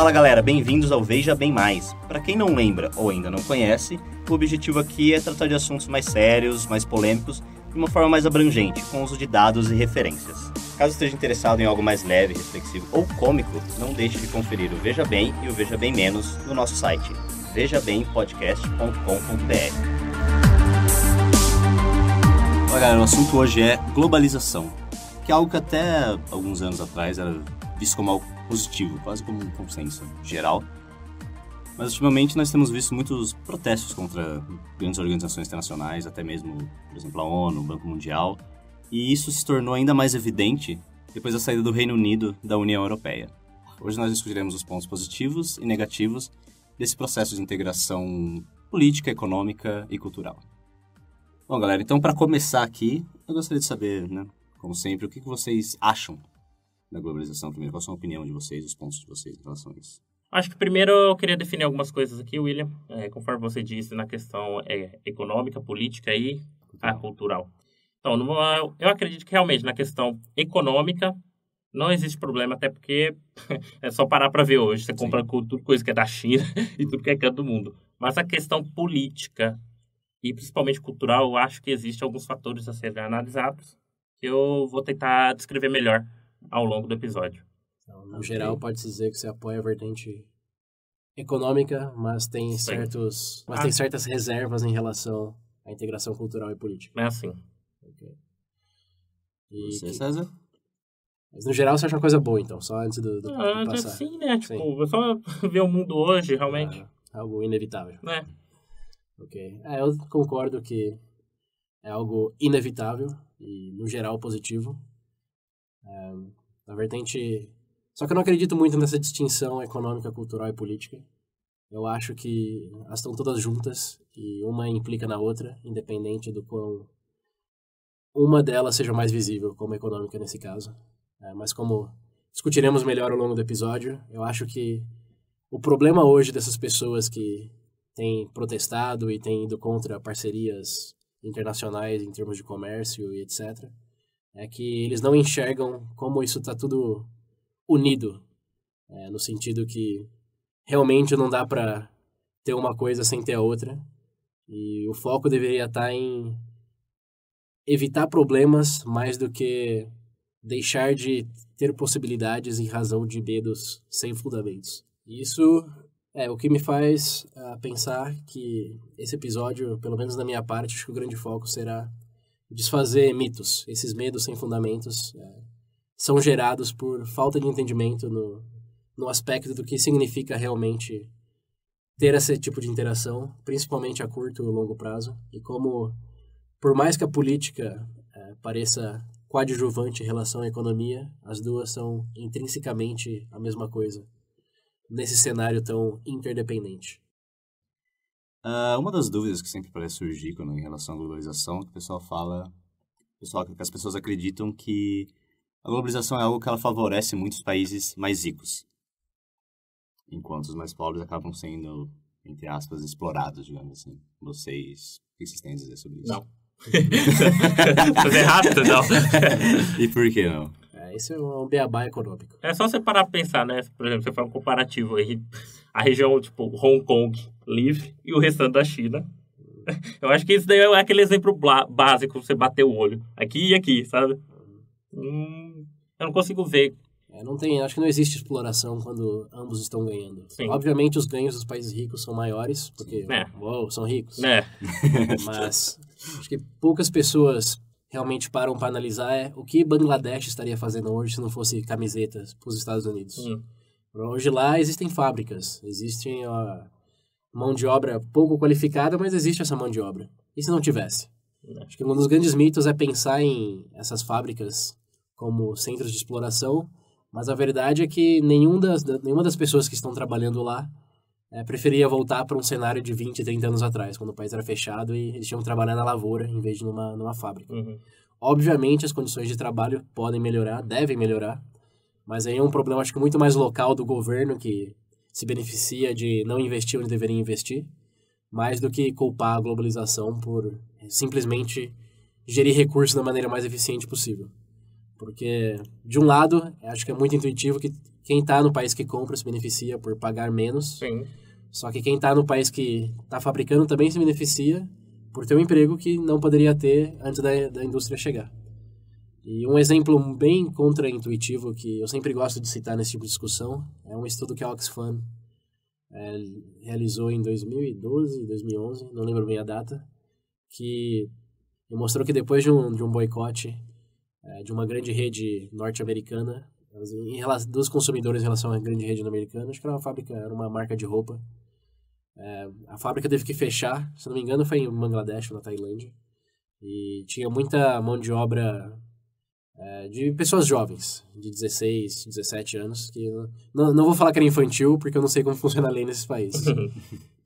Fala galera, bem-vindos ao Veja Bem Mais. Para quem não lembra ou ainda não conhece, o objetivo aqui é tratar de assuntos mais sérios, mais polêmicos, de uma forma mais abrangente, com uso de dados e referências. Caso esteja interessado em algo mais leve, reflexivo ou cômico, não deixe de conferir o Veja Bem e o Veja Bem Menos no nosso site, vejabempodcast.com.br. Olha, galera, o assunto hoje é globalização, que é algo que até alguns anos atrás era visto como algo positivo, quase como um consenso geral. Mas ultimamente nós temos visto muitos protestos contra grandes organizações internacionais, até mesmo, por exemplo, a ONU, o Banco Mundial, e isso se tornou ainda mais evidente depois da saída do Reino Unido da União Europeia. Hoje nós discutiremos os pontos positivos e negativos desse processo de integração política, econômica e cultural. Bom, galera, então para começar aqui, eu gostaria de saber, né, como sempre, o que vocês acham da globalização primeiro? Qual a sua opinião de vocês, os pontos de vocês em relação a isso? Acho que primeiro eu queria definir algumas coisas aqui, William, é, conforme você disse na questão é, econômica, política e cultural. Então, eu acredito que realmente na questão econômica não existe problema, até porque é só parar para ver hoje. Você compra tudo coisa que é da China e tudo que é canto do mundo. Mas a questão política e principalmente cultural, eu acho que existem alguns fatores a serem analisados que eu vou tentar descrever melhor ao longo do episódio. Então, no okay. geral, pode-se dizer que você apoia a vertente econômica, mas tem certos, mas ah. tem certas reservas em relação à integração cultural e política. É assim. Okay. E você, que... César? Mas no geral você acha uma coisa boa, então, só antes do, do, ah, passar. Sim, né? Tipo, sim. só ver o mundo hoje, realmente. Ah, algo inevitável. É. Ok. É, eu concordo que é algo inevitável e, no geral, positivo. É, na vertente... Só que eu não acredito muito nessa distinção econômica, cultural e política. Eu acho que elas estão todas juntas e uma implica na outra, independente do quão uma delas seja mais visível, como econômica nesse caso. É, mas como discutiremos melhor ao longo do episódio, eu acho que o problema hoje dessas pessoas que têm protestado e têm ido contra parcerias internacionais em termos de comércio e etc., é que eles não enxergam como isso está tudo unido, é, no sentido que realmente não dá para ter uma coisa sem ter a outra, e o foco deveria estar tá em evitar problemas mais do que deixar de ter possibilidades em razão de medos sem fundamentos. Isso é o que me faz uh, pensar que esse episódio, pelo menos da minha parte, acho que o grande foco será desfazer mitos. Esses medos sem fundamentos uh, são gerados por falta de entendimento no, no aspecto do que significa realmente ter esse tipo de interação, principalmente a curto e longo prazo, e como, por mais que a política uh, pareça coadjuvante em relação à economia, as duas são intrinsecamente a mesma coisa, nesse cenário tão interdependente. Uh, uma das dúvidas que sempre parece surgir quando, em relação à globalização, que o pessoal fala, pessoal, que as pessoas acreditam que a globalização é algo que ela favorece muitos países mais ricos, enquanto os mais pobres acabam sendo, entre aspas, explorados, digamos assim. Vocês, o que vocês têm a dizer sobre isso? Não. Fazer rápido, não. e por que não? É, isso é um beabá econômico. É só você parar pra pensar, né? Por exemplo, você faz um comparativo aí. A região, tipo, Hong Kong livre e o restante da China. Eu acho que isso daí é aquele exemplo básico, você bater o olho. Aqui e aqui, sabe? Hum, eu não consigo ver é, não tem, acho que não existe exploração quando ambos estão ganhando. Sim. Obviamente os ganhos dos países ricos são maiores, porque é. uou, são ricos. É. Mas acho que poucas pessoas realmente param para analisar é o que Bangladesh estaria fazendo hoje se não fosse camisetas para os Estados Unidos. Hum. Hoje lá existem fábricas, existe a mão de obra pouco qualificada, mas existe essa mão de obra. E se não tivesse? É. Acho que um dos grandes mitos é pensar em essas fábricas como centros de exploração mas a verdade é que nenhum das, nenhuma das pessoas que estão trabalhando lá é, preferia voltar para um cenário de 20, 30 anos atrás, quando o país era fechado e eles tinham que trabalhar na lavoura em vez de numa, numa fábrica. Uhum. Obviamente, as condições de trabalho podem melhorar, devem melhorar, mas aí é um problema, acho que muito mais local do governo, que se beneficia de não investir onde deveria investir, mais do que culpar a globalização por simplesmente gerir recursos da maneira mais eficiente possível. Porque, de um lado, acho que é muito intuitivo que quem está no país que compra se beneficia por pagar menos. Sim. Só que quem está no país que está fabricando também se beneficia por ter um emprego que não poderia ter antes da, da indústria chegar. E um exemplo bem contraintuitivo que eu sempre gosto de citar nesse tipo de discussão é um estudo que a Oxfam é, realizou em 2012, 2011, não lembro bem a data, que mostrou que depois de um, de um boicote é, de uma grande rede norte-americana, relação, dos consumidores em relação à grande rede americana, acho que era uma fábrica, era uma marca de roupa. É, a fábrica teve que fechar, se não me engano foi em Bangladesh ou na Tailândia, e tinha muita mão de obra é, de pessoas jovens, de 16, 17 anos, que não, não vou falar que era infantil, porque eu não sei como funciona a lei nesses países.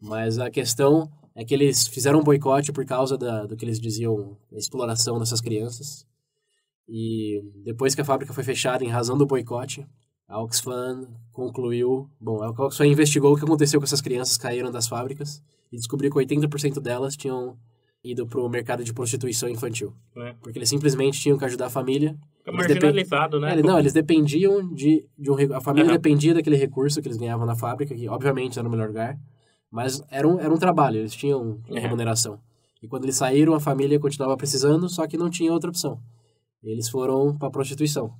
Mas a questão é que eles fizeram um boicote por causa da, do que eles diziam, exploração dessas crianças. E depois que a fábrica foi fechada em razão do boicote, a Oxfam concluiu, bom, a Oxfam investigou o que aconteceu com essas crianças que caíram das fábricas e descobriu que 80% delas tinham ido para o mercado de prostituição infantil. É. Porque eles simplesmente tinham que ajudar a família. Eles marginalizado, né? É, não, eles dependiam de, de um... A família Aham. dependia daquele recurso que eles ganhavam na fábrica, que obviamente era o melhor lugar, mas era um, era um trabalho, eles tinham É. remuneração. E quando eles saíram, a família continuava precisando, só que não tinha outra opção. Eles foram para prostituição.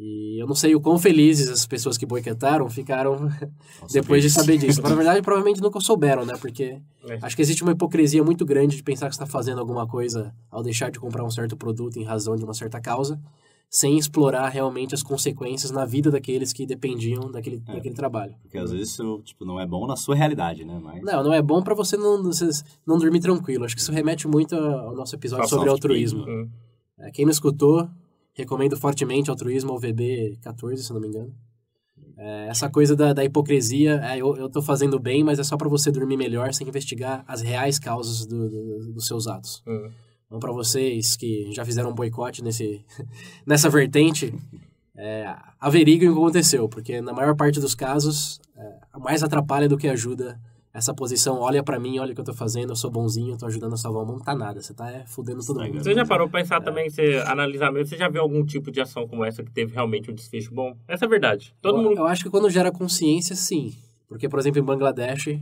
E eu não sei o quão felizes as pessoas que boicotaram ficaram Nossa, depois de saber disso. Na verdade, provavelmente nunca souberam, né? Porque É. acho que existe uma hipocrisia muito grande de pensar que você está fazendo alguma coisa ao deixar de comprar um certo produto em razão de uma certa causa, sem explorar realmente as consequências na vida daqueles que dependiam daquele, É. daquele trabalho. Porque às vezes isso tipo, não é bom na sua realidade, né? Mas... Não, não é bom para você não, não dormir tranquilo. Acho que isso remete muito ao nosso episódio sobre altruísmo. É, quem não escutou, recomendo fortemente altruísmo ao VB14, se não me engano. É, essa coisa da, da hipocrisia, é, eu, eu tô fazendo bem, mas é só para você dormir melhor sem investigar as reais causas do- do- dos seus atos. Hum. Então, para vocês que já fizeram um boicote nesse, nessa vertente, é, averiguem o que aconteceu, porque na maior parte dos casos, é, mais atrapalha do que ajuda essa posição. Olha para mim, olha o que eu tô fazendo, eu sou bonzinho, eu tô ajudando a salvar o mundo. Não tá nada, você tá é, fudendo todo mundo. Você já parou pra pensar também, você analisar mesmo, você já viu algum tipo de ação como essa que teve realmente um desfecho bom? Essa é a verdade. Todo eu, mundo. eu acho que quando gera consciência, sim. Porque, por exemplo, em Bangladesh,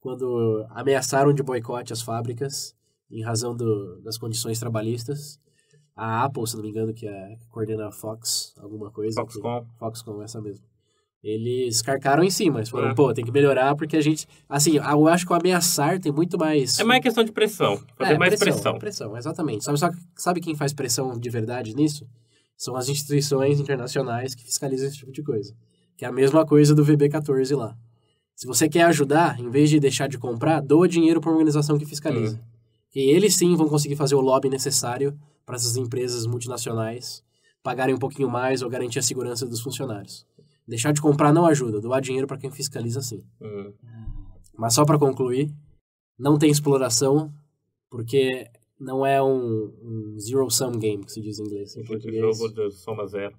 quando ameaçaram de boicote as fábricas, em razão do, das condições trabalhistas, a Apple, se não me engano, que, é, que coordena a Fox, alguma coisa. que- Foxconn. Foxconn, essa mesmo. Eles carcaram em cima, eles falaram, É. pô, tem que melhorar porque a gente... Assim, eu acho que o ameaçar tem muito mais... É mais questão de pressão. Fazer É, mais pressão. pressão. Pressão, exatamente. Sabe, só- sabe quem faz pressão de verdade nisso? São as instituições internacionais que fiscalizam esse tipo de coisa. Que é a mesma coisa do VB14 lá. Se você quer ajudar, em vez de deixar de comprar, doa dinheiro para uma organização que fiscaliza. E eles sim vão conseguir fazer o lobby necessário para essas empresas multinacionais pagarem um pouquinho mais ou garantir a segurança dos funcionários. Deixar de comprar não ajuda, doar dinheiro para quem fiscaliza sim. Hum. Mas só para concluir, não tem exploração, porque não é um, um zero-sum game, que se diz em inglês. Em português. jogo de soma zero.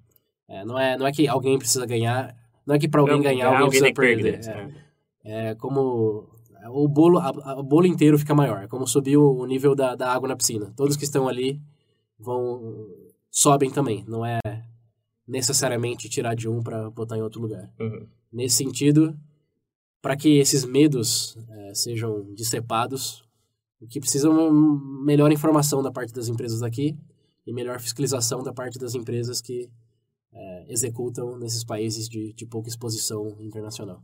É, não, é, não é que alguém precisa ganhar, não é que para alguém Não, ganhar, alguém, alguém precisa perder. perder, É, é como o bolo, a- o bolo inteiro fica maior, é como subir o, o nível da, da água na piscina. Todos que estão ali vão sobem também, não é necessariamente tirar de um para botar em outro lugar. Uhum. Nesse sentido, para que esses medos eh, sejam dissipados, o que precisa é uma melhor informação da parte das empresas daqui e melhor fiscalização da parte das empresas que eh, executam nesses países de, de pouca exposição internacional.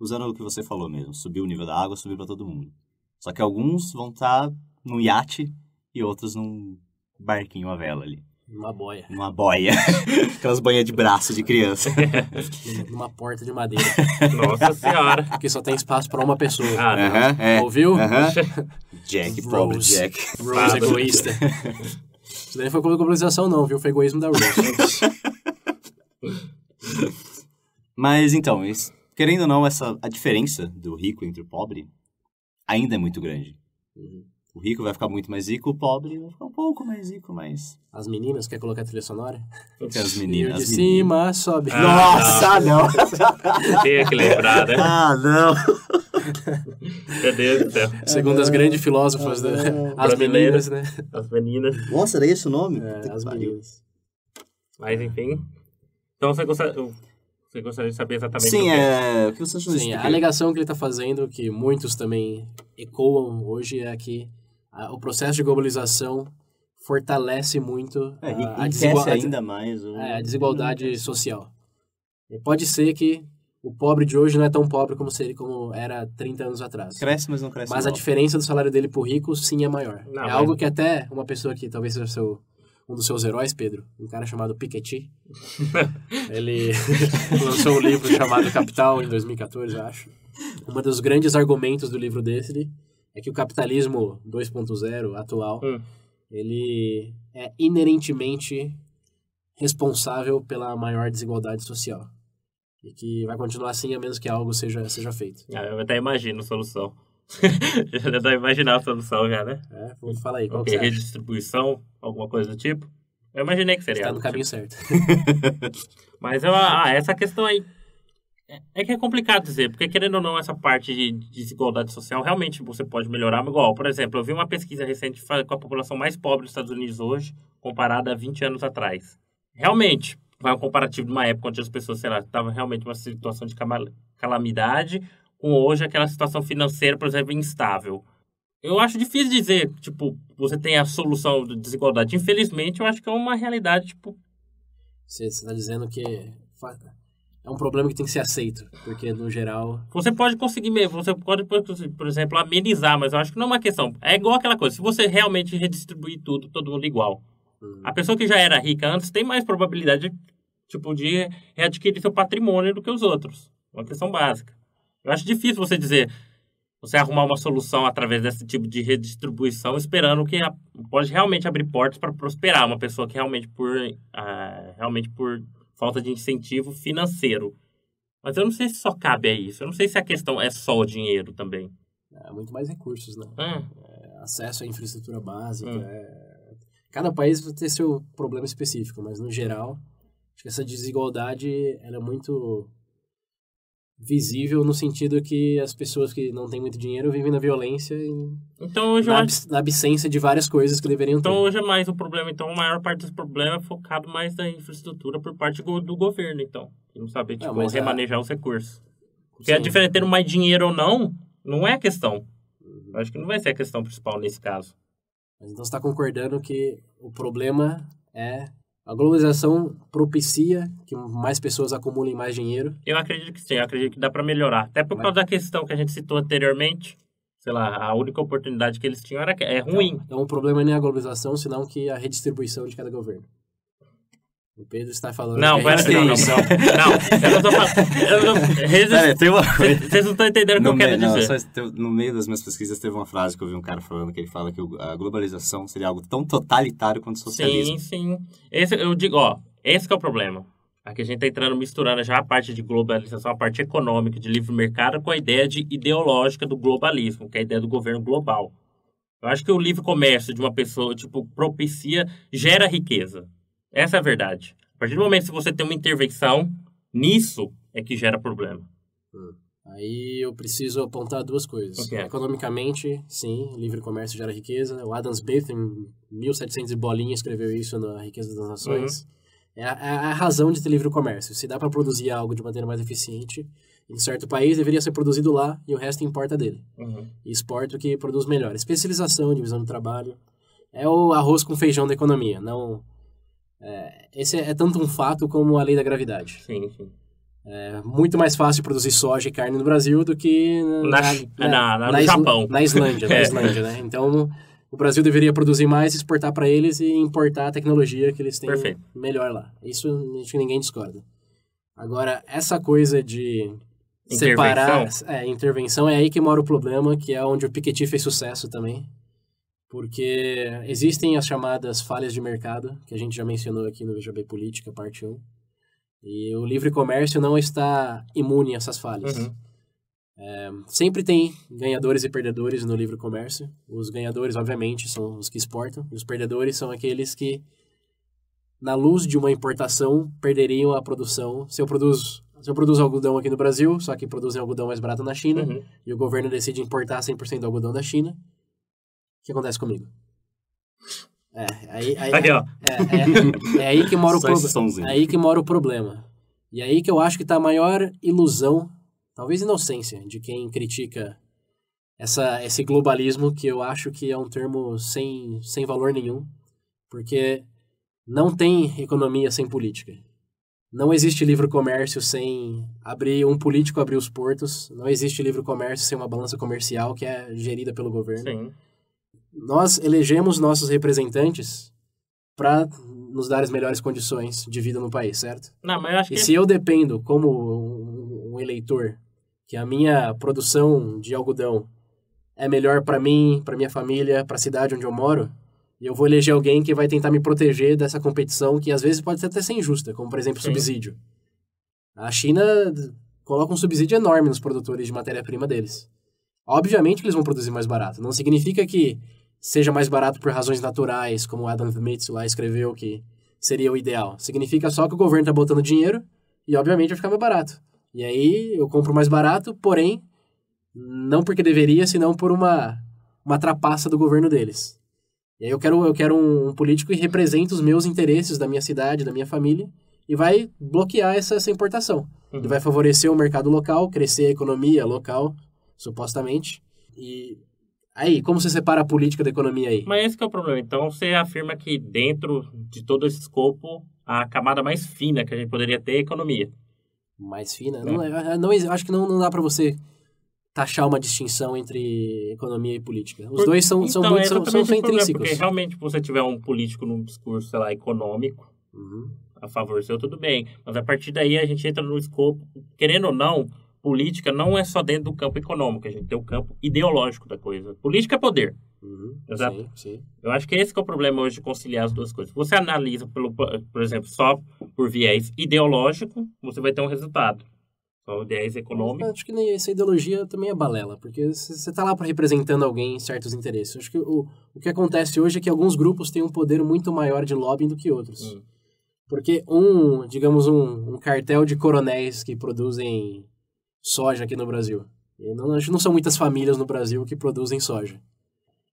Usando o que você falou mesmo, subir o nível da água, subir para todo mundo. Só que alguns vão estar num iate e outros num barquinho à vela ali. Numa boia, Numa boia. Aquelas boias de braço de criança. numa porta de madeira, Nossa senhora. que só tem espaço para uma pessoa. Ah, não. Aham, é. Ouviu? Aham. Jack, pobre Rose. Jack. Rose egoísta. Isso daí não foi globalização não, viu? Foi egoísmo da Rose. Mas então, querendo ou não, essa, a diferença do rico entre o pobre ainda é muito grande. O rico vai ficar muito mais rico, o pobre vai ficar um pouco mais rico, mas... As meninas, quer colocar a trilha sonora? Que as E meninas... de as meninas. cima sobe. Ah. Nossa, não! Tem que lembrar, né? ah, não! Meu Deus do céu. Segundo as grandes filósofas, né? as Brasileiras. meninas, né? As meninas. Nossa, era esse o nome? É, as meninas. Mas, enfim. Então, você gostaria, você gostaria de saber exatamente Sim, o que é. O que você achou Sim, a alegação que ele está fazendo, que muitos também ecoam hoje, é que a- o processo de globalização fortalece muito É, a, a, desigual- a- ainda mais. o- é, a desigualdade social. E pode ser que o pobre de hoje não é tão pobre como, seria, como era 30 anos atrás. Cresce, mas não cresce. Mas a diferença do salário dele pro rico, sim, é maior. Não, é mas- algo que até uma pessoa que talvez seja seu, um dos seus heróis, Pedro, um cara chamado Piketty, ele lançou um livro chamado Capital em 2014, eu acho. Um dos grandes argumentos do livro dele é que o capitalismo 2.0 atual, Hum. ele é inerentemente responsável pela maior desigualdade social. E que vai continuar assim a menos que algo seja, seja feito. Ah, eu até imagino a solução. já dá pra imaginar a solução já, né? É, fala aí, qual Ok, que você acha? redistribuição, alguma coisa do tipo. Eu imaginei que seria. Está no caminho tipo. certo. Mas eu, ah, essa questão aí. É- que é complicado dizer, porque querendo ou não, essa parte de desigualdade social realmente você pode melhorar. Igual, por exemplo, eu vi uma pesquisa recente com a população mais pobre dos Estados Unidos hoje, comparada a 20 anos atrás. Realmente, vai um comparativo de uma época onde as pessoas, sei lá, estavam realmente numa situação de calamidade, com hoje aquela situação financeira, por exemplo, instável. Eu acho difícil dizer, tipo, você tem a solução da desigualdade. Infelizmente, eu acho que é uma realidade, tipo, Você está dizendo que é um problema que tem que ser aceito, porque no geral. Você pode conseguir mesmo, você pode, por exemplo, amenizar, mas eu acho que não é uma questão. É igual aquela coisa, se você realmente redistribuir tudo, todo mundo igual. hum, A pessoa que já era rica antes tem mais probabilidade, tipo, de readquirir seu patrimônio do que os outros. Uma questão básica. Eu acho difícil você dizer, você arrumar uma solução através desse tipo de redistribuição, esperando que a- pode realmente abrir portas para prosperar uma pessoa que realmente por, ah, realmente por falta de incentivo financeiro. Mas eu não sei se só cabe a isso. Eu não sei se a questão é só o dinheiro também. é muito mais recursos, né? Ah, É acesso à infraestrutura básica. Hum. é- Cada país vai ter seu problema específico, mas no geral, acho que essa desigualdade ela é muito visível no sentido que as pessoas que não têm muito dinheiro vivem na violência e então hoje na, abs- na absência de várias coisas que deveriam ter. Então hoje é mais o problema, então a maior parte dos problemas é focado mais na infraestrutura por parte do governo, então. Que não saber, tipo, a- remanejar os recursos. Porque a Sim. diferença tendo mais dinheiro ou não, não é a questão. Uhum. Acho que não vai ser a questão principal nesse caso. Mas então você está concordando que o problema é a globalização propicia que mais pessoas acumulem mais dinheiro. Eu acredito que sim, eu acredito que dá para melhorar. Até por Mas- causa da questão que a gente citou anteriormente. Sei lá, a única oportunidade que eles tinham era que é ruim. Então o problema não é a globalização, senão que a redistribuição de cada governo. O Pedro está falando Não, pera aí, não, não. Eu não tô falando. eu não- resist- Pera uma coisa. Vocês não estão entendendo o que eu quero não, dizer. só no meio das minhas pesquisas teve uma frase que eu vi um cara falando que ele fala que a globalização seria algo tão totalitário quanto o socialismo. Sim, sim. Esse, eu digo, ó, esse que é o problema. Aqui a gente tá entrando, misturando já a parte de globalização, a parte econômica, de livre mercado, com a ideia de ideológica do globalismo, que é a ideia do governo global. Eu acho que o livre comércio de uma pessoa, tipo, propicia, gera riqueza. Essa é a verdade. A partir do momento que você tem uma intervenção, nisso é que gera problema. Aí eu preciso apontar duas coisas. Ok. Economicamente, sim, livre comércio gera riqueza. O Adam Smith, em 1700 e bolinha, escreveu isso na Riqueza das Nações. É, a, é a razão de ter livre comércio. Se dá para produzir algo de maneira mais eficiente, em certo país deveria ser produzido lá e o resto importa dele. Uhum. E exporta o que produz melhor. Especialização, divisão do trabalho. É o arroz com feijão da economia. Não, é, esse é, tanto um fato como a lei da gravidade. Sim, sim. É muito mais fácil produzir soja e carne no Brasil do que Na- na- na- no Isla- Japão. Na Islândia, na É. Islândia, né? Então, o Brasil deveria produzir mais, exportar para eles e importar a tecnologia que eles têm Perfeito. melhor lá. Isso acho que ninguém discorda. Agora, essa coisa de separar... É, intervenção é aí que mora o problema, que é onde o Piketty fez sucesso também. Porque existem as chamadas falhas de mercado, que a gente já mencionou aqui no VJB Política, parte 1. E o livre comércio não está imune a essas falhas. Uhum. Sempre tem ganhadores e perdedores no livre comércio. Os ganhadores, obviamente, são os que exportam, e os perdedores são aqueles que, na luz de uma importação, perderiam a produção. Se eu produzo, se eu produzo algodão aqui no Brasil, só que produzem algodão mais barato na China, Uhum. e o governo decide importar 100% do algodão da China, que acontece comigo? É, aí, aí, Aqui, ó. é, é, é aí que mora o problema. É aí que mora o problema. E aí que eu acho que tá a maior ilusão, talvez inocência, de quem critica essa, esse globalismo, que eu acho que é um termo sem, sem valor nenhum, porque não tem economia sem política. Não existe livre comércio sem abrir um político abrir os portos. Não existe livre comércio sem uma balança comercial que é gerida pelo governo Sim. Nós elegemos nossos representantes para nos dar as melhores condições de vida no país, certo? Não, mas eu acho E que se eu dependo, como um, um eleitor, que a minha produção de algodão é melhor para mim, para minha família, para a cidade onde eu moro, e eu vou eleger alguém que vai tentar me proteger dessa competição que às vezes pode até ser injusta, como por exemplo Sim. subsídio. A China coloca um subsídio enorme nos produtores de matéria-prima deles. Obviamente que eles vão produzir mais barato. Não significa que seja mais barato por razões naturais, como o Adam Smith lá escreveu que seria o ideal. Significa só que o governo está botando dinheiro e, obviamente, vai ficar mais barato. E aí eu compro mais barato, porém, não porque deveria, senão por uma, uma trapaça do governo deles. E aí eu quero, eu quero um, um político que represente os meus interesses da minha cidade, da minha família, e vai bloquear essa, essa importação. Uhum. Ele vai favorecer o mercado local, crescer a economia local, supostamente. E aí, como você separa a política da economia aí? Mas esse que é o problema. Então, você afirma que dentro de todo esse escopo, a camada mais fina que a gente poderia ter é a economia. Mais fina? Não, é- não, acho que não, não dá para você taxar uma distinção entre economia e política. Os Por- dois são, são, então, muito, é são, são problema, intrínsecos. Porque realmente, se você tiver um político num discurso, sei lá, econômico, Uhum. a favor seu, tudo bem. Mas a partir daí a gente entra no escopo, querendo ou não, política não é só dentro do campo econômico, a gente tem o campo ideológico da coisa. Política é poder. Uhum. Exato. Sim, sim. Eu acho que esse que é o problema hoje de conciliar as duas coisas. Você analisa, pelo, por exemplo, só por viés ideológico, você vai ter um resultado. Só o viés econômico. Acho que nem essa ideologia também é balela, porque você está lá para representando alguém em certos interesses. Acho que o, o que acontece hoje é que alguns grupos têm um poder muito maior de lobbying do que outros. Hum. Porque um, digamos, um, um cartel de coronéis que produzem soja aqui no Brasil. E não, não são muitas famílias no Brasil que produzem soja.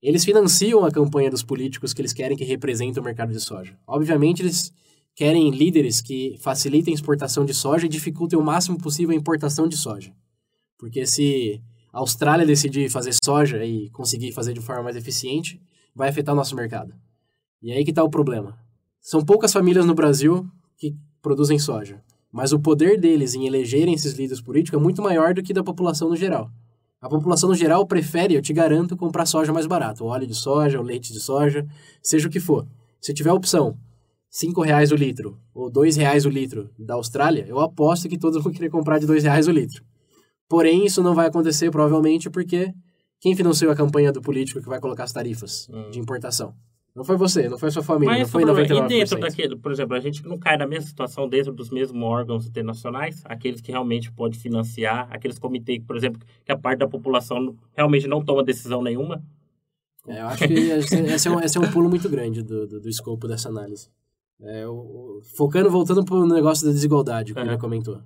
Eles financiam a campanha dos políticos que eles querem que representem o mercado de soja. Obviamente, eles querem líderes que facilitem a exportação de soja e dificultem o máximo possível a importação de soja. Porque se a Austrália decidir fazer soja e conseguir fazer de forma mais eficiente, vai afetar o nosso mercado. E aí que está o problema. São poucas famílias no Brasil que produzem soja, mas o poder deles em elegerem esses líderes políticos é muito maior do que da população no geral. A população no geral prefere, eu te garanto, comprar soja mais barato, o óleo de soja, o leite de soja, seja o que for. Se tiver a opção, R$ reais o litro ou R$ reais o litro da Austrália, eu aposto que todos vão querer comprar de R$ reais o litro. Porém, isso não vai acontecer provavelmente porque quem financiou a campanha do político que vai colocar as tarifas Hum. de importação? Não foi você, não foi sua família, Mas não foi é o problema. 99%. E dentro daquele, por exemplo, a gente não cai na mesma situação dentro dos mesmos órgãos internacionais, aqueles que realmente podem financiar, aqueles comitês, por exemplo, que a parte da população realmente não toma decisão nenhuma. É, eu acho que esse, esse é, um, esse é um pulo muito grande do, do, do escopo dessa análise. É, o- o- focando, voltando para o negócio da desigualdade que Aham. ele comentou.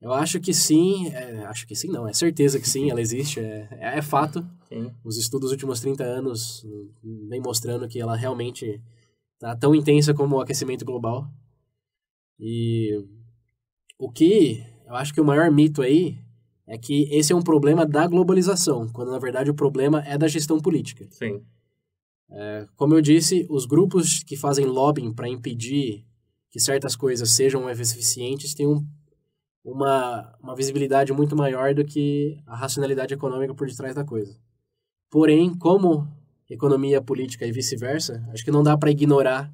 Eu acho que sim, é, acho que sim, não, é certeza que sim, ela existe, é, é, é fato. Sim. Os estudos dos últimos 30 anos vem mostrando que ela realmente está tão intensa como o aquecimento global. E o que eu acho que o maior mito aí é que esse é um problema da globalização, quando na verdade o problema é da gestão política. Sim. Como eu disse, os grupos que fazem lobbying para impedir que certas coisas sejam mais eficientes têm um, uma, uma visibilidade muito maior do que a racionalidade econômica por detrás da coisa. Porém, como economia política e vice-versa, acho que não dá para ignorar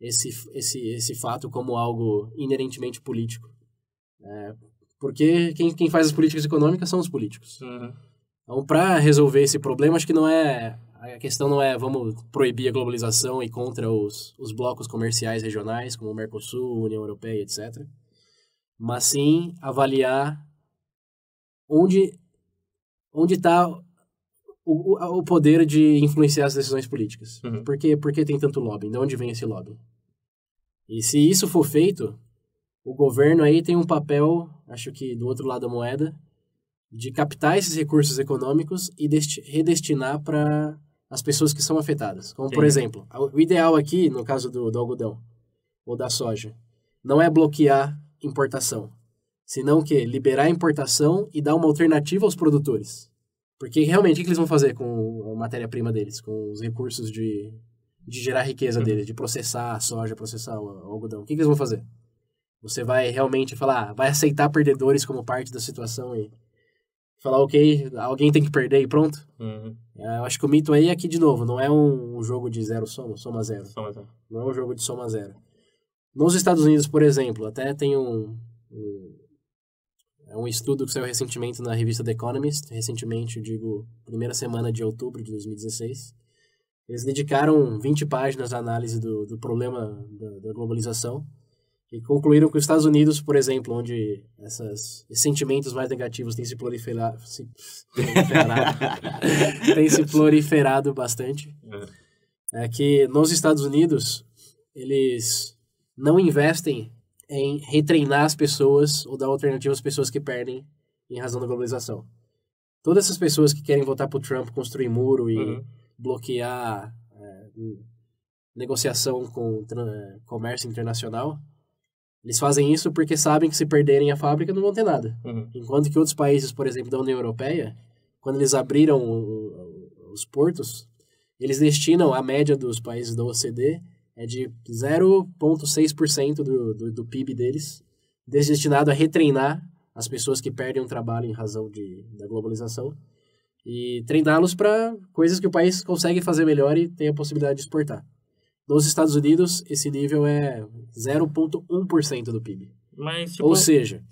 esse, esse, esse fato como algo inerentemente político. É, porque quem, quem faz as políticas econômicas são os políticos. Uhum. Então, para resolver esse problema, acho que não é a questão não é vamos proibir a globalização e contra os, os blocos comerciais regionais, como o Mercosul, União Europeia, etc. Mas sim avaliar onde onde está o, o, poder de influenciar as decisões políticas. Uhum. Por, que, por que tem tanto lobby? De onde vem esse lobby? E se isso for feito, o governo aí tem um papel, acho que do outro lado da moeda, de captar esses recursos econômicos e desti- redestinar para as pessoas que são afetadas. Como, por exemplo, o ideal aqui, no caso do, do algodão ou da soja, não é bloquear importação, senão que liberar a importação e dar uma alternativa aos produtores. Porque realmente, o que que eles vão fazer com a matéria-prima deles, com os recursos de, de gerar riqueza Uhum. deles, de processar a soja, processar o, o algodão? O que, que eles vão fazer? Você vai realmente falar, ah, vai aceitar perdedores como parte da situação e falar, ok, alguém tem que perder e pronto? Uhum. É, Eu acho que o mito aí, aqui de novo, não é um, jogo de zero soma, soma zero. Mais um. Não é um jogo de soma zero. Nos Estados Unidos, por exemplo, até tem um, um, é um estudo que saiu recentemente na revista The Economist, recentemente, eu digo, primeira semana de outubro de 2016. Eles dedicaram 20 páginas à análise do, do problema da, da globalização e concluíram que os Estados Unidos, por exemplo, onde essas, esses sentimentos mais negativos têm se proliferado, se têm se proliferado bastante, Uhum. é que nos Estados Unidos eles não investem em retreinar as pessoas ou dar alternativa às pessoas que perdem em razão da globalização. Todas essas pessoas que querem votar pro Trump, construir muro e Uhum. bloquear é, negociação com é, comércio internacional, eles fazem isso porque sabem que se perderem a fábrica não vão ter nada. Uhum. Enquanto que outros países, por exemplo, da União Europeia, quando eles abriram o- o- os portos, eles destinam, a média dos países da OCDE é de 0,6% do, do, do PIB deles, destinado a retreinar as pessoas que perdem o trabalho em razão de, da globalização e treiná-los para coisas que o país consegue fazer melhor e tem a possibilidade de exportar. Nos Estados Unidos, esse nível é 0,1% do PIB. Mas, tipo, Ou seja,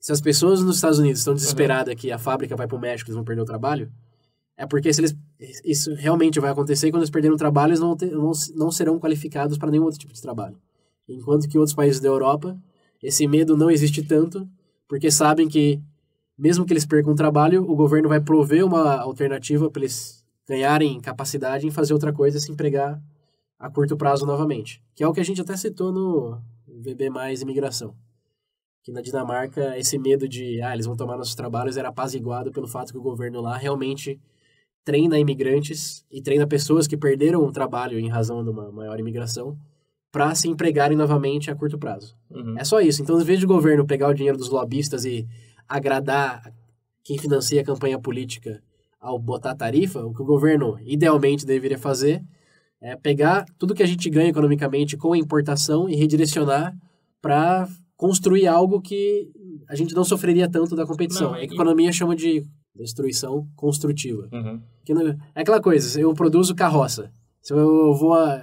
se as pessoas nos Estados Unidos estão desesperadas que a fábrica vai para o México e eles vão perder o trabalho, é porque se eles, isso realmente vai acontecer quando eles perderem o trabalho, eles não, ter- não, não serão qualificados para nenhum outro tipo de trabalho. Enquanto que outros países da Europa, esse medo não existe tanto, porque sabem que, mesmo que eles percam o trabalho, o governo vai prover uma alternativa para eles ganharem capacidade em fazer outra coisa e se empregar a curto prazo novamente. Que é o que a gente até citou no VB Mais Imigração. Que na Dinamarca, esse medo de, ah, eles vão tomar nossos trabalhos era apaziguado pelo fato que o governo lá realmente treina imigrantes e treina pessoas que perderam o trabalho em razão de uma maior imigração para se empregarem novamente a curto prazo. uhum. É só isso. Então, em vez de o governo pegar o dinheiro dos lobistas e agradar quem financia a campanha política ao botar tarifa, o que o governo idealmente deveria fazer é pegar tudo que a gente ganha economicamente com a importação e redirecionar para construir algo que a gente não sofreria tanto da competição. Não, é que a economia chama de destruição construtiva. Uhum. Não- é aquela coisa, eu produzo carroça. Se eu vou a-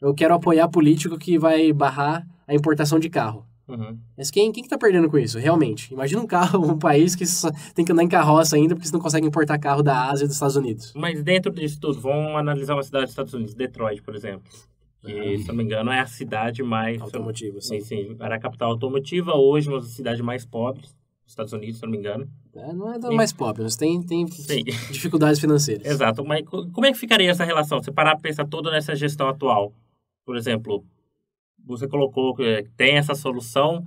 eu quero apoiar político que vai barrar a importação de carro. Uhum. Mas quem, quem que tá perdendo com isso, realmente? Imagina um carro, um país que tem que andar em carroça ainda porque você não consegue importar carro da Ásia e dos Estados Unidos. Mas dentro disso tudo, vamos analisar uma cidade dos Estados Unidos, Detroit, por exemplo. Que, se não me engano, é a cidade mais... Automotivo, sim. Sim. Era a capital automotiva, hoje uma das cidades mais pobres Estados Unidos, se não me engano. É, não é da mais pobre, mas tem, tem Sim. dificuldades financeiras. Exato. Mas co- como é que ficaria essa relação? Você parar para pensar toda nessa gestão atual. Por exemplo, você colocou que tem essa solução,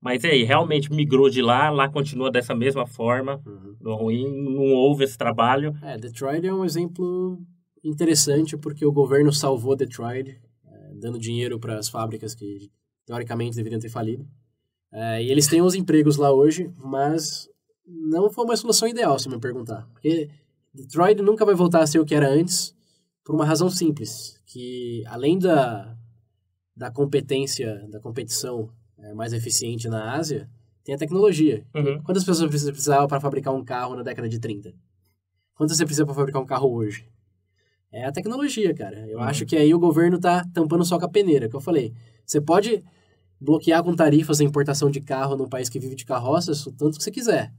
mas e aí, realmente migrou de lá, lá continua dessa mesma forma, Uhum. no ruim, não houve esse trabalho. É, Detroit é um exemplo interessante porque o governo salvou Detroit, é, dando dinheiro para as fábricas que teoricamente deveriam ter falido. É, e eles têm uns empregos lá hoje, mas não foi uma solução ideal, se me perguntar. Porque Detroit nunca vai voltar a ser o que era antes, por uma razão simples, que além da, da competência, da competição é, mais eficiente na Ásia, tem a tecnologia. Uhum. Quantas pessoas você precisava para fabricar um carro na década de 30? Quantas você precisa para fabricar um carro hoje? É a tecnologia, cara. Eu Uhum. acho que aí o governo tá tampando só com a peneira, que eu falei. Você pode bloquear com tarifas a importação de carro num país que vive de carroças o tanto que você quiser.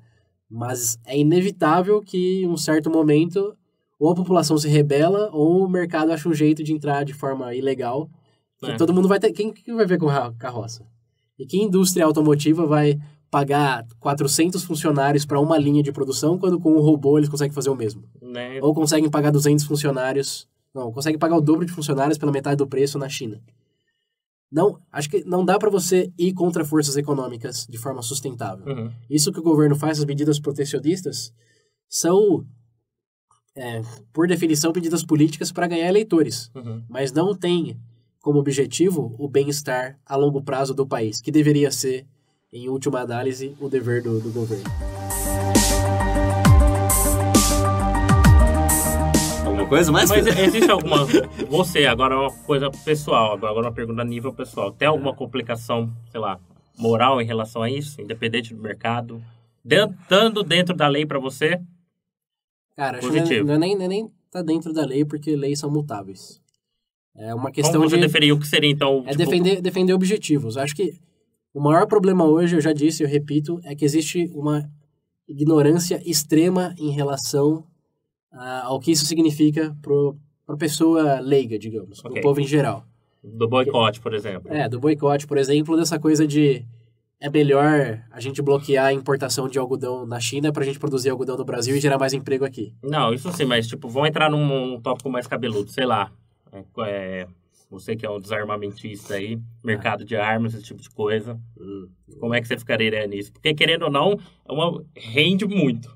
Mas é inevitável que, em um certo momento, ou a população se rebela, ou o mercado acha um jeito de entrar de forma ilegal. Que É. todo mundo vai ter. Quem que vai ver com a carroça? E que indústria automotiva vai pagar 400 funcionários para uma linha de produção, quando com um robô eles conseguem fazer o mesmo? Né? Ou conseguem pagar 200 funcionários. Não, conseguem pagar o dobro de funcionários pela metade do preço na China. Não, acho que não dá para você ir contra forças econômicas de forma sustentável. Uhum. Isso que o governo faz, as medidas protecionistas, são é, por definição, medidas políticas para ganhar eleitores, Uhum. mas não tem como objetivo o bem-estar a longo prazo do país, que deveria ser, em última análise, o dever do, do governo. Coisa mais? Mas Pedro? existe alguma. Você, agora uma coisa pessoal, agora uma pergunta a nível pessoal. Tem alguma complicação, sei lá, moral em relação a isso, independente do mercado? Estando dentro da lei para você? Cara, acho que não é- Positivo. não é nem, é nem tá dentro da lei, porque leis são mutáveis. É uma questão Como você de... definiria o que seria, então? É tipo, defender, defender objetivos. Acho que o maior problema hoje, eu já disse, eu repito, é que existe uma ignorância extrema em relação a- ao que isso significa para a pessoa leiga, digamos, para o povo em geral. Do boicote, por exemplo. É, do boicote, por exemplo, dessa coisa de é melhor a gente bloquear a importação de algodão na China para a gente produzir algodão no Brasil e gerar mais emprego aqui. Não, isso sim, mas tipo, vamos entrar num, num tópico mais cabeludo, sei lá. É, é, você que é um desarmamentista aí, mercado de armas, esse tipo de coisa. Como é que você ficaria nisso? Porque querendo ou não, é uma, rende muito.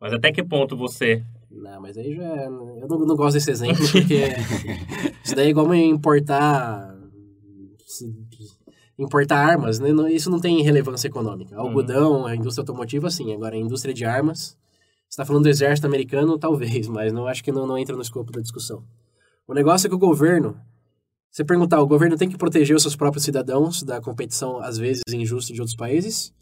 Mas até que ponto você. Não, mas aí já. é- Eu não, não gosto desse exemplo, porque isso daí é igual importar. Importar armas, né? Isso não tem relevância econômica. Algodão, a indústria automotiva, sim. Agora, a indústria de armas. Você está falando do exército americano, talvez, mas não acho que não, não entra no escopo da discussão. O negócio é que o governo. Você perguntar, o governo tem que proteger os seus próprios cidadãos da competição, às vezes, injusta de outros países?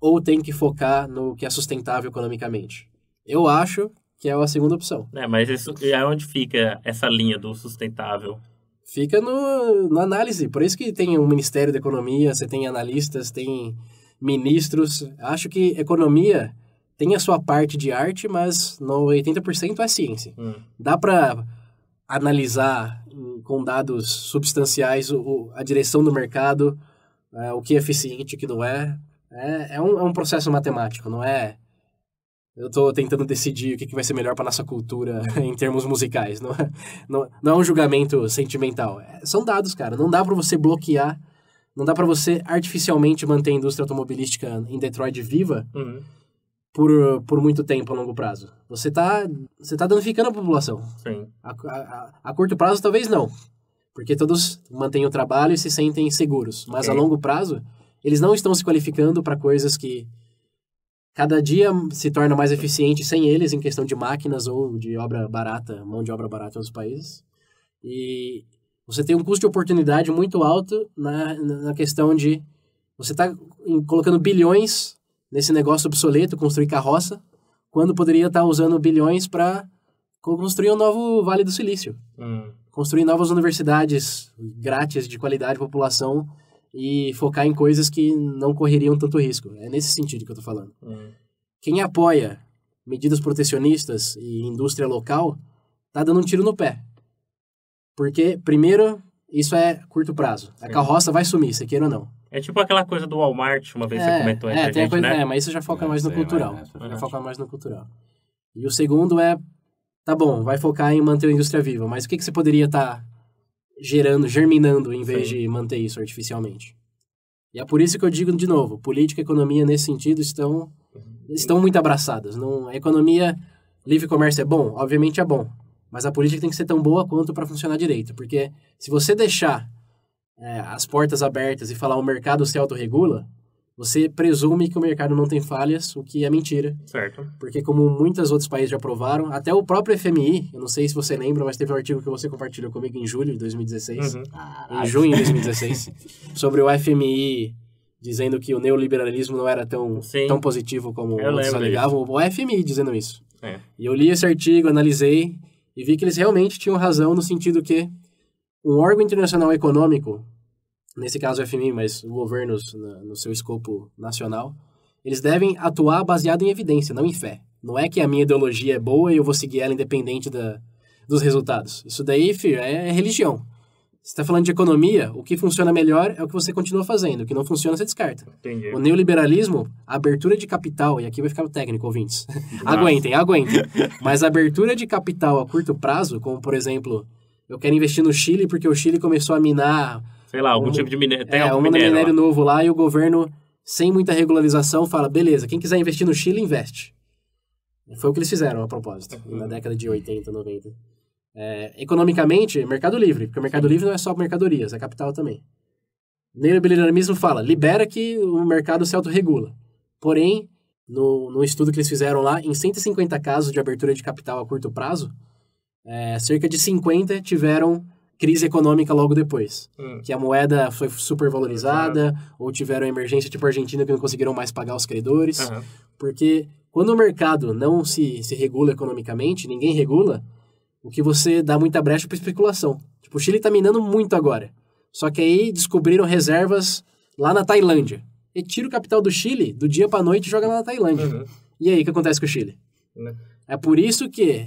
Ou tem que focar no que é sustentável economicamente? Eu acho que é a segunda opção. Né, mas isso é onde fica essa linha do sustentável. Fica no, na análise. Por isso que tem o Ministério da Economia, você tem analistas, tem ministros. Acho que economia tem a sua parte de arte, mas no 80% é ciência. Hum. Dá para analisar com dados substanciais o, a direção do mercado, é, o que é eficiente e o que não é. É, é, um, é um processo matemático, não é... Eu estou tentando decidir o que, que vai ser melhor para nossa cultura em termos musicais. Não é, não, não é um julgamento sentimental. É- são dados, cara. Não dá para você bloquear, não dá para você artificialmente manter a indústria automobilística em Detroit viva Uhum. por, por muito tempo a longo prazo. Você tá, você tá danificando a população. Sim. A, a, a curto prazo, talvez não. Porque todos mantêm o trabalho e se sentem seguros. Mas Ok. a longo prazo, eles não estão se qualificando para coisas que cada dia se torna mais eficiente sem eles em questão de máquinas ou de obra barata, mão de obra barata em outros países. E você tem um custo de oportunidade muito alto na, na questão de você está colocando bilhões nesse negócio obsoleto, construir carroça, quando poderia estar usando bilhões para construir um novo Vale do Silício Hum. construir novas universidades grátis de qualidade população e focar em coisas que não correriam tanto risco. É nesse sentido que eu estou falando. Hum. Quem apoia medidas protecionistas e indústria local tá dando um tiro no pé. Porque, primeiro, isso é curto prazo. A carroça vai sumir, você queira ou não. É tipo aquela coisa do Walmart, uma vez você comentou entre é, tem gente, coisa, né? é, mas isso já foca É, mais no cultural. mas, né, Já foca mais no cultural. E o segundo é, tá bom, vai focar em manter a indústria viva, mas o que, que você poderia estar gerando, germinando, em vez Sim. de manter isso artificialmente? E é por isso que eu digo de novo, política e economia nesse sentido estão, estão muito abraçadas. Não, a economia, livre comércio é bom? Obviamente é bom. Mas a política tem que ser tão boa quanto para funcionar direito. Porque se você deixar é, as portas abertas e falar o mercado se autorregula, você presume que o mercado não tem falhas, o que é mentira. Certo. Porque como muitos outros países já aprovaram, até o próprio FMI, eu não sei se você lembra, mas teve um artigo que você compartilhou comigo em julho de 2016, Uhum. em junho de 2016, sobre o FMI dizendo que o neoliberalismo não era tão, Sim. tão positivo como Eu outros lembro alegavam. O FMI dizendo isso. É. E eu li esse artigo, analisei e vi que eles realmente tinham razão no sentido que um órgão internacional econômico, nesse caso o FMI, mas governos no seu escopo nacional, eles devem atuar baseado em evidência, não em fé. Não é que a minha ideologia é boa e eu vou seguir ela independente da, dos resultados. Isso daí, filho, é religião. Você está falando de economia, o que funciona melhor é o que você continua fazendo, o que não funciona você descarta. Entendi. O neoliberalismo, a abertura de capital, e aqui vai ficar o técnico, ouvintes. aguentem, aguentem. Mas a abertura de capital a curto prazo, como por exemplo, eu quero investir no Chile porque o Chile começou a minar Sei lá, algum Um- tipo de minério. Tem é, algum um minério, minério novo lá e o governo, sem muita regularização, fala, beleza, quem quiser investir no Chile, investe. Foi o que eles fizeram, a propósito, na década de 80, 90. É, economicamente, mercado livre, porque o mercado livre não é só mercadorias, é capital também. O neoliberalismo fala, libera que o mercado se autorregula. Porém, no, no estudo que eles fizeram lá, em 150 casos de abertura de capital a curto prazo, é, cerca de 50 tiveram crise econômica logo depois. Hum. Que a moeda foi super valorizada, ou tiveram emergência tipo a Argentina que não conseguiram mais pagar os credores. Aham. Porque quando o mercado não se, se regula economicamente, ninguém regula, o que você dá muita brecha para especulação. Tipo, o Chile está minando muito agora. Só que aí descobriram reservas lá na Tailândia. E tira o capital do Chile, do dia para noite e joga lá na Tailândia. Uhum. E aí, o que acontece com o Chile? Né? É por isso que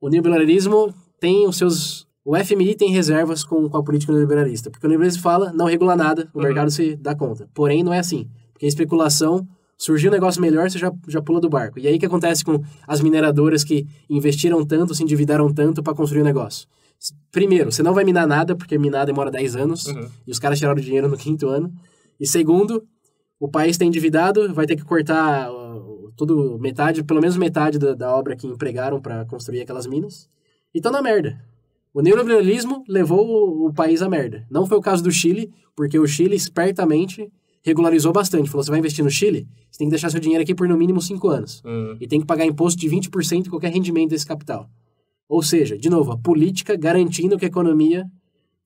o neoliberalismo tem os seus. O FMI tem reservas com, com a política neoliberalista. Porque o neoliberalismo fala, não regula nada, o Uhum. mercado se dá conta. Porém, não é assim. Porque a especulação, surgiu um negócio melhor, você já, já pula do barco. E aí, o que acontece com as mineradoras que investiram tanto, se endividaram tanto para construir o negócio? S- Primeiro, você não vai minar nada, porque minar demora 10 anos, Uhum. e os caras tiraram o dinheiro no quinto ano. E segundo, o país está endividado, vai ter que cortar uh, tudo, metade, pelo menos metade da, da obra que empregaram para construir aquelas minas. E estão na merda. O neoliberalismo levou o, país à merda. Não foi o caso do Chile, porque o Chile espertamente regularizou bastante. Falou: você vai investir no Chile? Você tem que deixar seu dinheiro aqui por no mínimo 5 anos. Hum. E tem que pagar imposto de 20% de qualquer rendimento desse capital. Ou seja, de novo, a política garantindo que a economia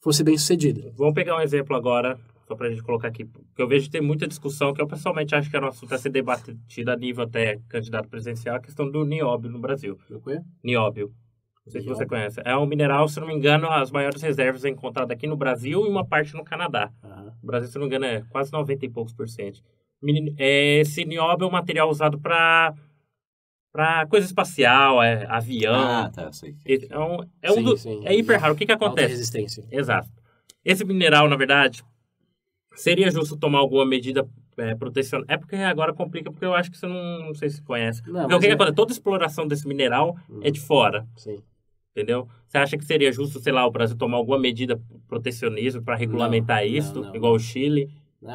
fosse bem sucedida. Vamos pegar um exemplo agora, só pra gente colocar aqui, porque eu vejo que tem muita discussão, que eu pessoalmente acho que era um assunto a ser debatido a nível até candidato presidencial, a questão do nióbio no Brasil. Nióbio. Não sei se você conhece. É um mineral, se não me engano, as maiores reservas é encontradas aqui no Brasil e uma parte no Canadá. Aham. O Brasil, se não me engano, é quase 90 e poucos por cento. É, Esse nióbio é um material usado para para coisa espacial, é, avião. Ah, tá, sei. É, um, é, um Sim, do- sim. é hiper raro. O que, que Alta acontece? resistência. Exato. Esse mineral, na verdade, seria justo tomar alguma medida é, protecional. É porque agora complica, porque eu acho que você não, não sei se conhece. Não, porque o que, que é- acontece? Toda exploração desse mineral é de fora, Sim. Entendeu? Você acha que seria justo, sei lá, o Brasil tomar alguma medida protecionismo para regulamentar Não, isso, não, não. igual o Chile?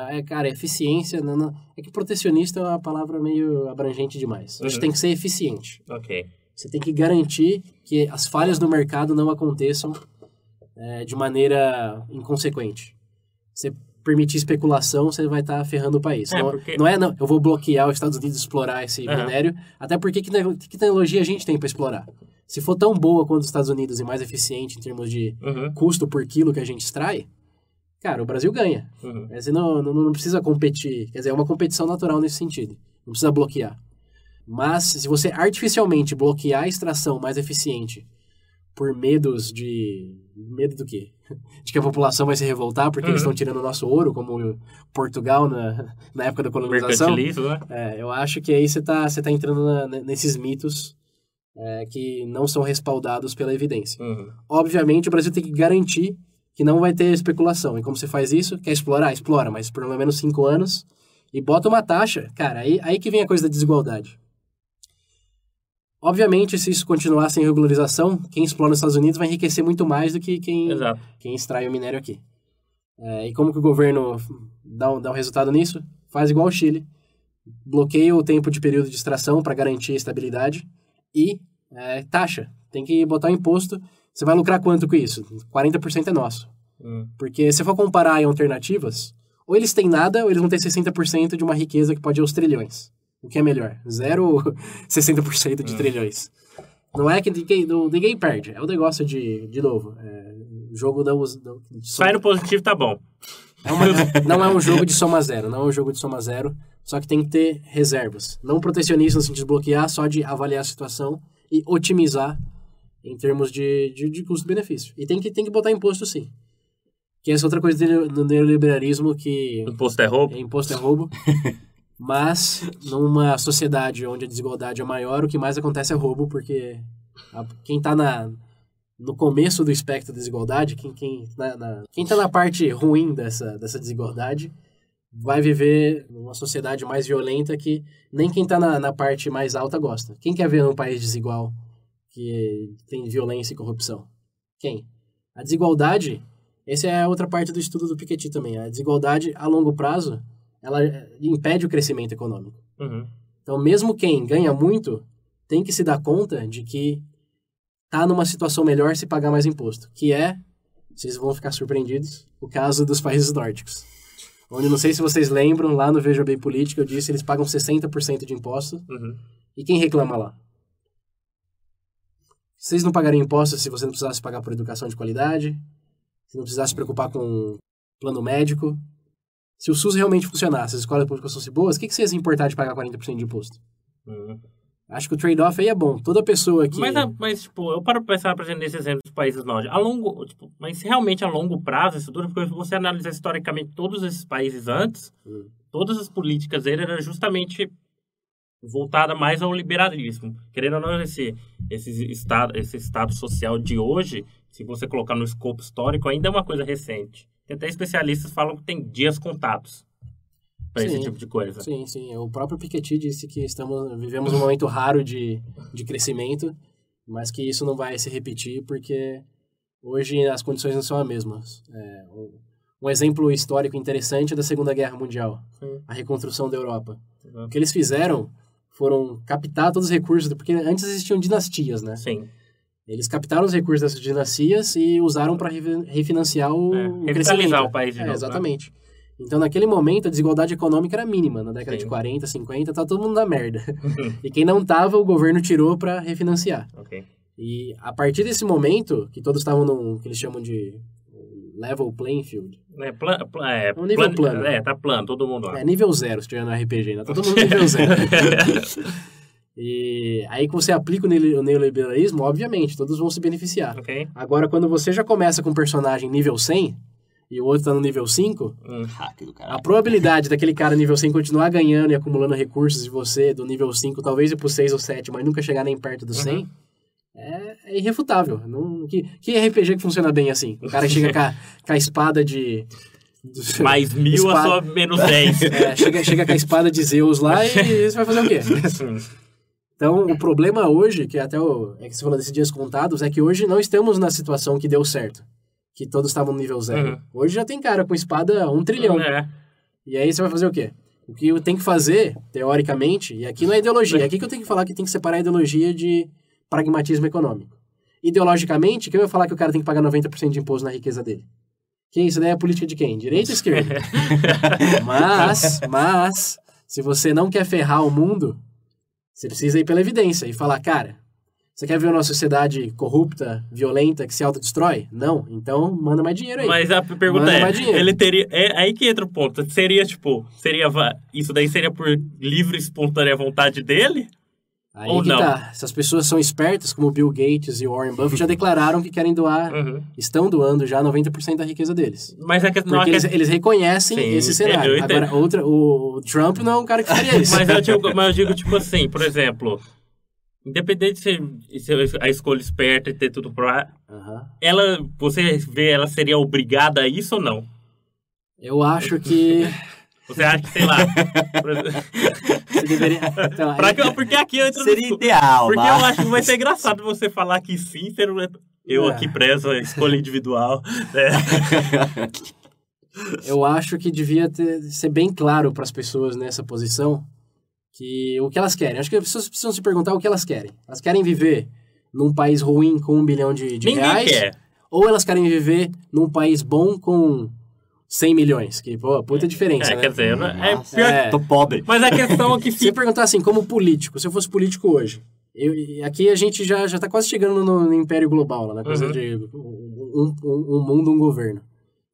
É, cara, eficiência. Não, não- É que protecionista é uma palavra meio abrangente demais. Acho que Uhum. tem que ser eficiente. Ok. Você tem que garantir que as falhas no mercado não aconteçam é, de maneira inconsequente. Você permitir especulação, você vai estar ferrando o país. É, não, porque- não é, não, eu vou bloquear os Estados Unidos explorar esse Aham. minério, até porque que, que tecnologia a gente tem para explorar? Se for tão boa quanto os Estados Unidos e mais eficiente em termos de Uhum, custo por quilo que a gente extrai, cara, o Brasil ganha. uhum. É, Você não, não, não precisa competir. Quer dizer, é uma competição natural nesse sentido. Não precisa bloquear. Mas, se você artificialmente bloquear a extração mais eficiente por medos de. Medo do quê? De que a população vai se revoltar porque eles Uhum. estão tirando o nosso ouro, como Portugal na, na época da colonização. Né? É, eu acho que aí você está você tá entrando na- nesses mitos é, que não são respaldados pela evidência Uhum. obviamente o Brasil tem que garantir que não vai ter especulação. E como você faz isso? Quer explorar? Explora, mas por pelo menos cinco anos. E bota uma taxa. Cara, aí, aí que vem a coisa da desigualdade. Obviamente, se isso continuar sem regularização, quem explora nos Estados Unidos vai enriquecer muito mais do que quem, Exato. quem extrai o minério aqui. É, e como que o governo dá um, dá um resultado nisso? Faz igual o Chile. Bloqueia o tempo de período de extração para garantir a estabilidade e é, taxa. Tem que botar o imposto. Você vai lucrar quanto com isso? 40% é nosso. Hum. Porque se for comparar em alternativas, ou eles têm nada, ou eles vão ter 60% de uma riqueza que pode ir aos trilhões. O que é melhor? Zero ou 60% de Hum. trilhões? Não é que ninguém, não- ninguém perde. É o negócio de, de novo, é, jogo de soma- Sai no positivo, tá bom. é uma- não é um jogo de soma zero, não é um jogo de soma zero, só que tem que ter reservas. Não protecionismo no sentido de bloquear, só de avaliar a situação e otimizar em termos de, de, de custo-benefício. E tem que, tem que botar imposto sim. Que essa é outra coisa do do neoliberalismo que Imposto é roubo. é imposto é roubo. Mas numa sociedade onde a desigualdade é maior, o que mais acontece é roubo, porque a- quem está na, no começo do espectro da desigualdade, quem, quem, na, na, quem tá na parte ruim dessa, dessa desigualdade, vai viver numa sociedade mais violenta que nem quem está na, na parte mais alta gosta. Quem quer ver um país desigual que tem violência e corrupção? Quem? A desigualdade, essa é outra parte do estudo do Piketty também. A desigualdade a longo prazo, ela impede o crescimento econômico. Uhum. Então, mesmo quem ganha muito, tem que se dar conta de que tá numa situação melhor se pagar mais imposto, que é, vocês vão ficar surpreendidos, o caso dos países nórdicos. Onde, não sei se vocês lembram, lá no Veja Bem Política, eu disse eles pagam 60% de imposto. Uhum. E quem reclama lá? Vocês não pagariam imposto se você não precisasse pagar por educação de qualidade? Se não precisasse se preocupar com plano médico? Se o SUS realmente funcionasse, as escolas públicas fossem boas, o que, que vocês iam importar de pagar 40% de imposto? Uhum. Acho que o trade-off aí é bom. Toda pessoa que... Mas, a- mas, tipo, eu paro pra pensar, por exemplo, nesse exemplo dos países nórdicos. A longo, tipo, mas realmente a longo prazo isso dura, porque se você analisar historicamente todos esses países antes, Hum. todas as políticas dele eram justamente voltada mais ao liberalismo. Querendo ou não, esse, esse, estado, esse estado social de hoje, se você colocar no escopo histórico, ainda é uma coisa recente. Tem até especialistas falam que tem dias contados para esse tipo de coisa. Sim, sim. O próprio Piketty disse que estamos vivemos um momento raro de, de crescimento, mas que isso não vai se repetir porque hoje as condições não são as mesmas. É, um, exemplo histórico interessante é da Segunda Guerra Mundial, Sim. a reconstrução da Europa. O que eles fizeram foram captar todos os recursos, porque antes existiam dinastias, né? Sim. Eles captaram os recursos dessas dinastias e usaram para refinanciar o, É, o crescimento. o país de É, novo, né? exatamente. Então, naquele momento, a desigualdade econômica era mínima. Na década Sim. de 40, 50, tá todo mundo na merda. e quem não tava, o governo tirou para refinanciar. Ok. E a partir desse momento, que todos estavam num que eles chamam de level playing field. É, plan, plan- é, Um nível plano. É, tá plano, todo mundo lá. É nível zero, se tiver no RPG, né? Tá todo mundo no nível zero. e aí que você aplica o neo- o neoliberalismo, obviamente, todos vão se beneficiar. ok? Agora, quando você já começa com um personagem nível 100 e o outro tá no nível 5, Hum. A probabilidade daquele cara nível 100 continuar ganhando e acumulando recursos de você do nível 5, talvez ir pro 6 ou 7, mas nunca chegar nem perto do 100, é, é irrefutável. Não, que, que RPG que funciona bem assim? O cara chega com a, com a espada de... Mais mil espada- a sua menos 10. É, chega, chega com a espada de Zeus lá e você vai fazer o quê? Então, o problema hoje, que até o, é que você falou desses dias contados, é que hoje não estamos na situação que deu certo. Que todos estavam no nível zero. Uhum. Hoje já tem cara com espada um trilhão. É. E aí você vai fazer o quê? O que eu tenho que fazer, teoricamente, e aqui não é ideologia, é aqui que eu tenho que falar que tem que separar a ideologia de pragmatismo econômico. Ideologicamente, quem vai falar que o cara tem que pagar 90% de imposto na riqueza dele? Quem? Isso daí é a política de quem? Direita ou esquerda? mas, mas, se você não quer ferrar o mundo, você precisa ir pela evidência e falar, cara, você quer ver uma sociedade corrupta, violenta, que se autodestrói? Não. Então, manda mais dinheiro aí. Mas a pergunta Manda é, ele teria... É aí que entra o ponto. Seria, tipo, seria... Isso daí seria por livre e espontânea vontade dele? Aí Ou que não. tá. Se as pessoas são espertas, como Bill Gates e Warren Buffett, já declararam que querem doar, Uhum. estão doando já 90% da riqueza deles. Mas é que... Não, é Porque que- eles, eles reconhecem Sim, esse cenário. Agora, outra, o Trump não é um cara que faria isso. Mas eu, digo, mas eu digo, tipo assim, por exemplo... Independente de ser, ser a escolha esperta e ter tudo pra... Aham. Ela... Você vê, ela seria obrigada a isso ou não? Eu acho que Você acha que, sei lá... você deveria... Então, aí- que- porque aqui eu entro no Seria escu- ideal, Porque mas... eu acho que vai ser engraçado você falar que sim, ser um- eu É. aqui prezo a escolha individual. né? Eu acho que devia ter, ser bem claro para as pessoas nessa posição que o que elas querem. Acho que as pessoas precisam se perguntar o que elas querem. Elas querem viver num país ruim com um bilhão de, de reais? quer. Ou elas querem viver num país bom com 100 milhões? Que, pô, puta diferença, É, né? quer dizer, é Nossa, pior. É. Tô pobre. Mas a questão é que Se você fica. perguntar assim, como político, se eu fosse político hoje, eu, e aqui a gente já, já tá quase chegando no, no império global, lá, na coisa Uhum. de um, um, um mundo, um governo.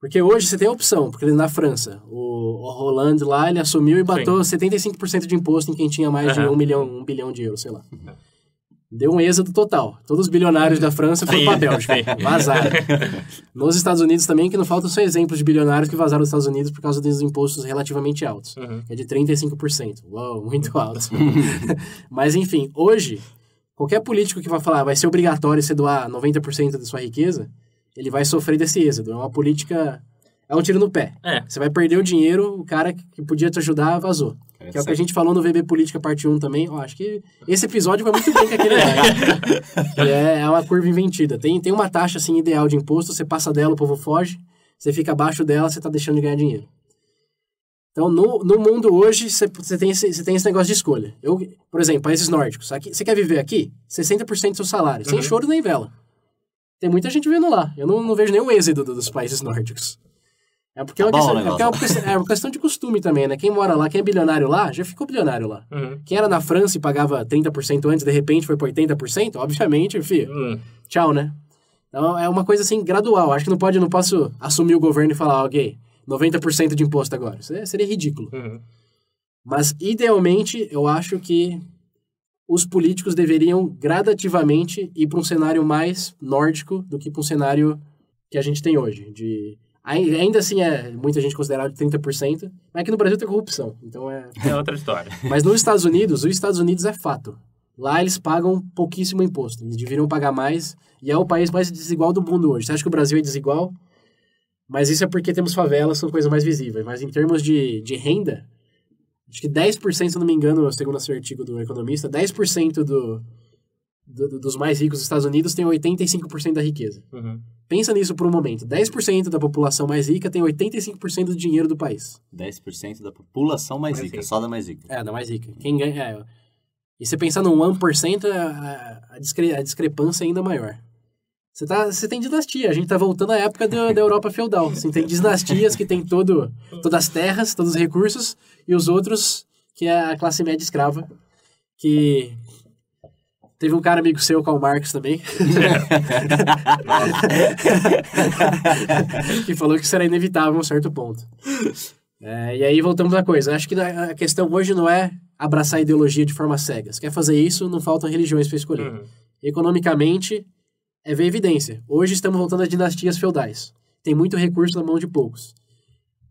Porque hoje você tem a opção, porque na França, o, o Hollande lá, ele assumiu e bateu 75% de imposto em quem tinha mais de Aham. um milhão, um bilhão de euros, sei lá. Deu um êxodo total. Todos os bilionários da França foram Sim, pra Bélgica. Vazaram. Nos Estados Unidos também, que não faltam só exemplos de bilionários que vazaram dos Estados Unidos por causa dos impostos relativamente altos Uhum. é de 35%. Uau, muito alto. Mas, enfim, hoje, qualquer político que vai falar vai ser obrigatório você doar 90% da sua riqueza, ele vai sofrer desse êxodo. É uma política... É um tiro no pé. É. Você vai perder o dinheiro, o cara que podia te ajudar vazou. Que é o que a gente falou no VB Política Parte 1 também. Eu acho que esse episódio vai muito bem com aquele lá. que é, é uma curva invertida. Tem, tem uma taxa assim ideal de imposto, você passa dela, o povo foge. Você fica abaixo dela, você tá deixando de ganhar dinheiro. Então, no, no mundo hoje, você tem, esse- tem esse negócio de escolha. Eu, por exemplo, países nórdicos. Você quer viver aqui? 60% do seu salário, sem Uhum. choro nem vela. Tem muita gente vivendo lá. Eu não, não vejo nenhum êxito do- dos países nórdicos. É porque, é, uma Tá bom questão, o é porque é, uma questão, é uma questão de costume também, né? Quem mora lá, quem é bilionário lá, já ficou bilionário lá. Uhum. Quem era na França e pagava 30% antes, de repente foi para 80%, obviamente, filho, Hum. tchau, né? Então é uma coisa assim gradual. Acho que não pode, não posso assumir o governo e falar, ok, 90% de imposto agora. Isso é- seria ridículo. Uhum. Mas, idealmente, eu acho que os políticos deveriam gradativamente ir para um cenário mais nórdico do que para um cenário que a gente tem hoje. De... ai- Ainda assim, é muita gente considerada de 30%, mas aqui no Brasil tem corrupção. Então é. É outra história. Mas nos Estados Unidos, os Estados Unidos é fato. Lá eles pagam pouquíssimo imposto. Eles deveriam pagar mais. E é o país mais desigual do mundo hoje. Você acha que o Brasil é desigual? Mas isso é porque temos favelas, são coisas mais visíveis. Mas em termos de, de renda, acho que 10%, se não me engano, segundo esse artigo do economista, 10% do, do- dos mais ricos dos Estados Unidos tem 85% da riqueza. Uhum. Pensa nisso por um momento. 10% da população mais rica tem 85% do dinheiro do país. 10% da população mais Mais rica, rica. só da mais rica. É, da mais rica. Quem ganha. é, e você pensar no 1%, a, a, discre, a discrepância é ainda maior. Você, tá, você tem dinastia, a gente tá voltando à época do- da Europa feudal. Você tem dinastias que tem todo, todas as terras, todos os recursos, e os outros, que é a classe média escrava, que. Teve um cara amigo seu, Karl Marx, também, que falou que isso era inevitável a um certo ponto. É, e aí voltamos à coisa. Acho que a a questão hoje não é abraçar a ideologia de forma cega. Se quer fazer isso, não faltam religiões para escolher. Uhum. Economicamente, é ver evidência. Hoje estamos voltando às dinastias feudais. Tem muito recurso na mão de poucos.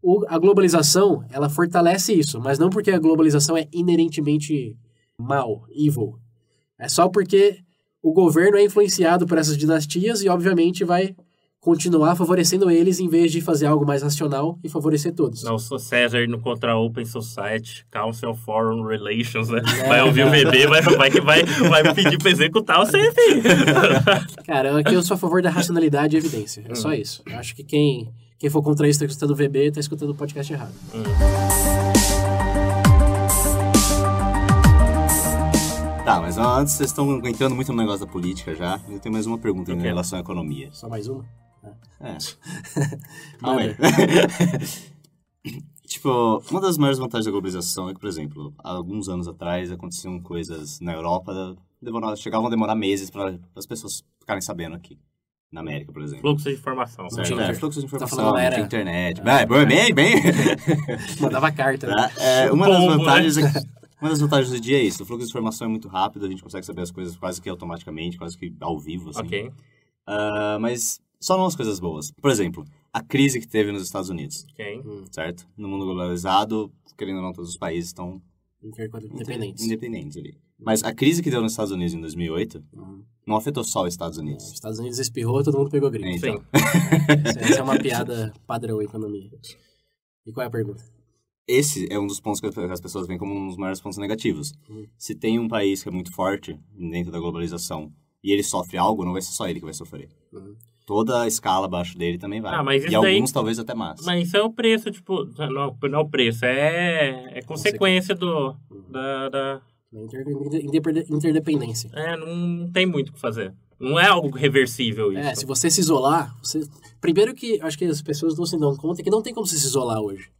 O- a globalização, ela fortalece isso, mas não porque a globalização é inerentemente mal, evil. É só porque o governo é influenciado por essas dinastias e, obviamente, vai continuar favorecendo eles em vez de fazer algo mais racional e favorecer todos. Não, sou César indo contra a Open Society, Council Foreign Relations, né? É, vai ouvir o não. bebê, vai, vai, vai, vai pedir pra executar o CFI. Cara, aqui eu sou a favor da racionalidade e evidência. É Hum. só isso. Eu acho que quem, quem for contra isso tá escutando o VB, tá escutando o podcast errado. Tá, mas antes vocês estão entrando muito no negócio da política já. Eu tenho mais uma pergunta em Ok. relação à economia. Só mais uma? É. Calma aí. Tipo, uma das maiores vantagens da globalização é que, por exemplo, alguns anos atrás aconteciam coisas na Europa, demorava, chegavam a demorar meses para as pessoas ficarem sabendo aqui. Na América, por exemplo. Fluxo de informação. Não Certo? tinha É, fluxo de Tá informação, não era- internet. Vai, bem, bem. Mandava carta. né? Tá? É, uma das né? vantagens é que- uma das vantagens do dia é isso. O fluxo de informação é muito rápido, a gente consegue saber as coisas quase que automaticamente, quase que ao vivo, assim. Ok. Ah, mas só não as coisas boas. Por exemplo, a crise que teve nos Estados Unidos, Ok. certo? No mundo globalizado, querendo ou não, todos os países estão Independentes. independentes ali. Mas a crise que deu nos Estados Unidos em 2008 Uhum. não afetou só os Estados Os Unidos. Estados Unidos espirrou, todo mundo pegou gripe. É, então. Sim. Essa, essa é uma piada padrão em economia. E qual é a pergunta? Esse é um dos pontos que as pessoas veem como um dos maiores pontos negativos. Uhum. Se tem um país que é muito forte dentro da globalização e ele sofre algo, não vai ser só ele que vai sofrer. Uhum. Toda a escala abaixo dele também vai. Ah, mas e daí- alguns talvez até mais. Mas isso é o preço, tipo, não, não é o preço, é, é consequência do, da, da, Inter- inter- Interdependência. é, não tem muito o que fazer. Não é algo reversível isso. É, se você se isolar, você... primeiro que acho que as pessoas não se dão conta que não tem como você se isolar hoje.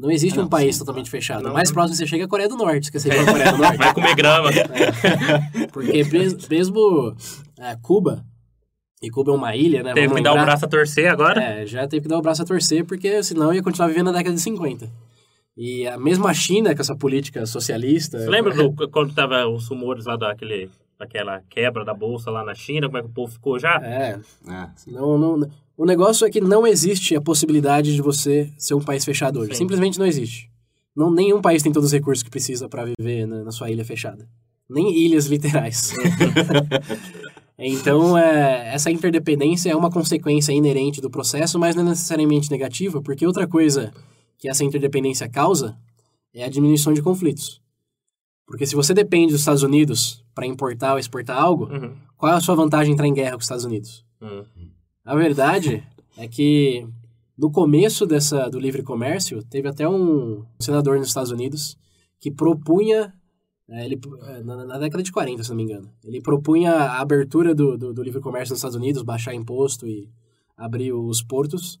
Não existe Ah, um não, país sim, totalmente fechado. Não. O mais próximo que você chega é a Coreia do Norte. Esqueci de falar Coreia do Norte. Vai comer grama. Porque mes- mesmo é, Cuba, e Cuba é uma ilha, né? Teve vamos que dar o braço a torcer agora. É, já teve que dar o braço a torcer, porque senão ia continuar vivendo na década de 50. E a mesma China, com essa política socialista... Você lembra do, quando tava os rumores lá daquele, daquela quebra da bolsa lá na China, como é que o povo ficou já? É, É. Não, não, o negócio é que não existe a possibilidade de você ser um país fechado hoje. Sim. Simplesmente não existe. Não, nenhum país tem todos os recursos que precisa para viver na, na sua ilha fechada. Nem ilhas literais. então, é, essa interdependência é uma consequência inerente do processo, mas não é necessariamente negativa, porque outra coisa que essa interdependência causa é a diminuição de conflitos. Porque se você depende dos Estados Unidos para importar ou exportar algo, Uhum. qual é a sua vantagem em entrar em guerra com os Estados Unidos? Uhum. A verdade é que no começo dessa do livre comércio, teve até um senador nos Estados Unidos que propunha, é, ele, é, na, na, década de 40, se não me engano, ele propunha a abertura do, do, do livre comércio nos Estados Unidos, baixar imposto e abrir os portos,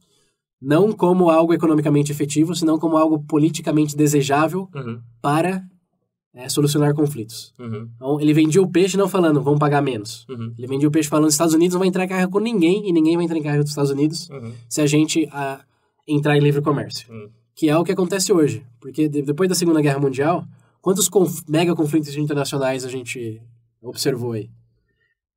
não como algo economicamente efetivo, senão como algo politicamente desejável Uhum. para é, solucionar conflitos. Uhum. Então, ele vendia o peixe não falando, vamos pagar menos. Uhum. Ele vendia o peixe falando, Estados Unidos não vai entrar em guerra com ninguém e ninguém vai entrar em guerra com os Estados Unidos Uhum. se a gente ah, entrar em livre comércio. Hum. Que é o que acontece hoje. Porque de- depois da Segunda Guerra Mundial, quantos conf- mega conflitos internacionais a gente observou aí?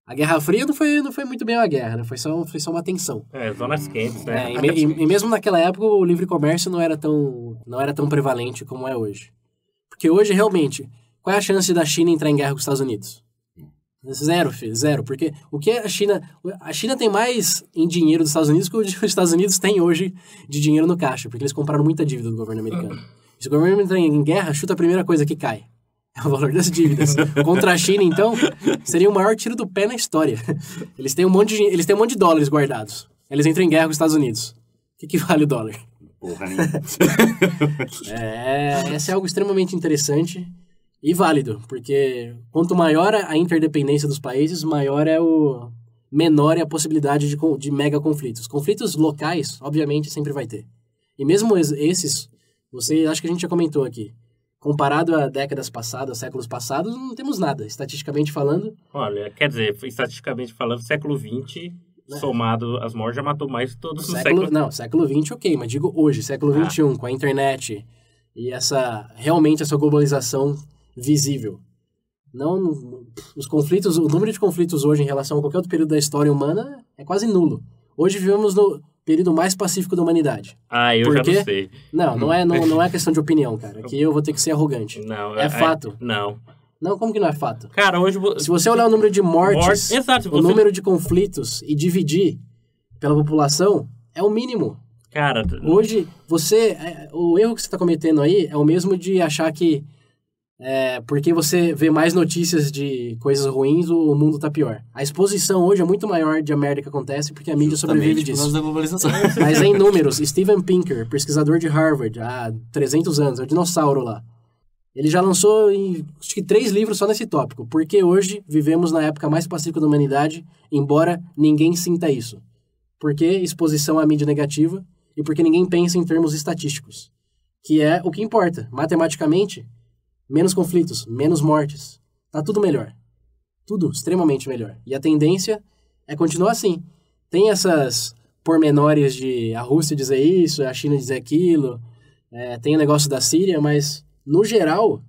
A Guerra Fria não foi, não foi muito bem uma guerra, né? foi, só, foi só uma tensão. É, zonas quentes, né? É, e, me- e- e mesmo naquela época o livre comércio não era tão não era tão prevalente como é hoje. Porque hoje realmente, qual é a chance da China entrar em guerra com os Estados Unidos? Zero, filho, zero. Porque o que a China. A China tem mais em dinheiro dos Estados Unidos que os Estados Unidos têm hoje de dinheiro no caixa, porque eles compraram muita dívida do governo americano. Se o governo entrar em guerra, chuta a primeira coisa que cai. É o valor das dívidas. Contra a China, então, seria o maior tiro do pé na história. Eles têm um monte de, eles têm um monte de dólares guardados. Eles entram em guerra com os Estados Unidos. O que, que vale o dólar? Porra nenhuma. É, esse é algo extremamente interessante e válido, porque quanto maior a interdependência dos países, maior é o menor é a possibilidade de, de mega conflitos. Conflitos locais, obviamente, sempre vai ter. E mesmo es- esses, você acho que a gente já comentou aqui, comparado a décadas passadas, séculos passados, não temos nada, estatisticamente falando. Olha, quer dizer, estatisticamente falando, século XX, somado às mortes, já matou mais todos os Século, séculos. não, século XX, ok, mas digo hoje, século Ah. XXI, com a internet e essa realmente essa globalização visível. Não, os conflitos, o número de conflitos hoje em relação a qualquer outro período da história humana é quase nulo. Hoje vivemos no período mais pacífico da humanidade. Ah, eu Por já não sei. Não, não é, não, não é questão de opinião, cara. Aqui eu vou ter que ser arrogante. Não, É fato. Não. Não, como que não é fato? Cara, hoje... Se você olhar o número de mortes, Mortes, exato, o você- número de conflitos e dividir pela população, é o mínimo. Cara, Hoje, você. é, O erro que você está cometendo aí é o mesmo de achar que. É, porque você vê mais notícias de coisas ruins, o mundo tá pior. A exposição hoje é muito maior de a merda que acontece porque a mídia sobrevive Justamente por disso. da globalização. Mas em números, Steven Pinker, pesquisador de Harvard há 300 anos, é o dinossauro lá. Ele já lançou em, acho que três livros só nesse tópico. Porque hoje vivemos na época mais pacífica da humanidade, embora ninguém sinta isso. Porque exposição à mídia negativa e porque ninguém pensa em termos estatísticos. Que é o que importa. Matematicamente, menos conflitos, menos mortes. Tá tudo melhor. Tudo extremamente melhor. E a tendência é continuar assim. Tem essas pormenores de a Rússia dizer isso, a China dizer aquilo, é, tem o negócio da Síria, mas, no geral,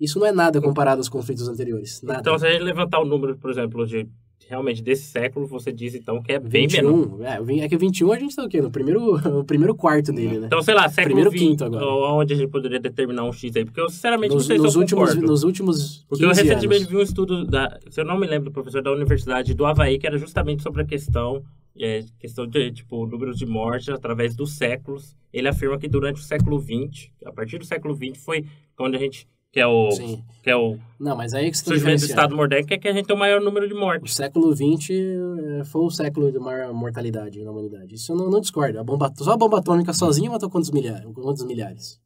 isso não é nada comparado aos conflitos anteriores. Nada. então se a gente levantar o número, por exemplo, de realmente desse século, você diz então que é bem 21, menor. É, é que o 21 a gente tá o quê? No primeiro, o primeiro quarto dele, né? Então, sei lá, século Primeiro 20, quinto agora. onde a gente poderia determinar um X aí? Porque eu, sinceramente, nos, não sei nos se eu últimos, concordo. nos últimos Porque eu 15 recentemente anos. vi um estudo, da, se eu não me lembro, do professor da Universidade do Havaí, que era justamente sobre a questão, é, questão de, tipo, números de mortes através dos séculos. Ele afirma que durante o século XX, a partir do século XX, foi quando a gente, que é o, Sim. que é o Não, mas aí é que você tá surgimento do diferenciando. Estado moderno, que é que a gente tem o maior número de O mortes. século XX eh, foi o século de maior mortalidade na humanidade. Isso eu não, não discordo. A bomba, só a bomba atômica sozinha matou quantos milhares? Quantos milhares?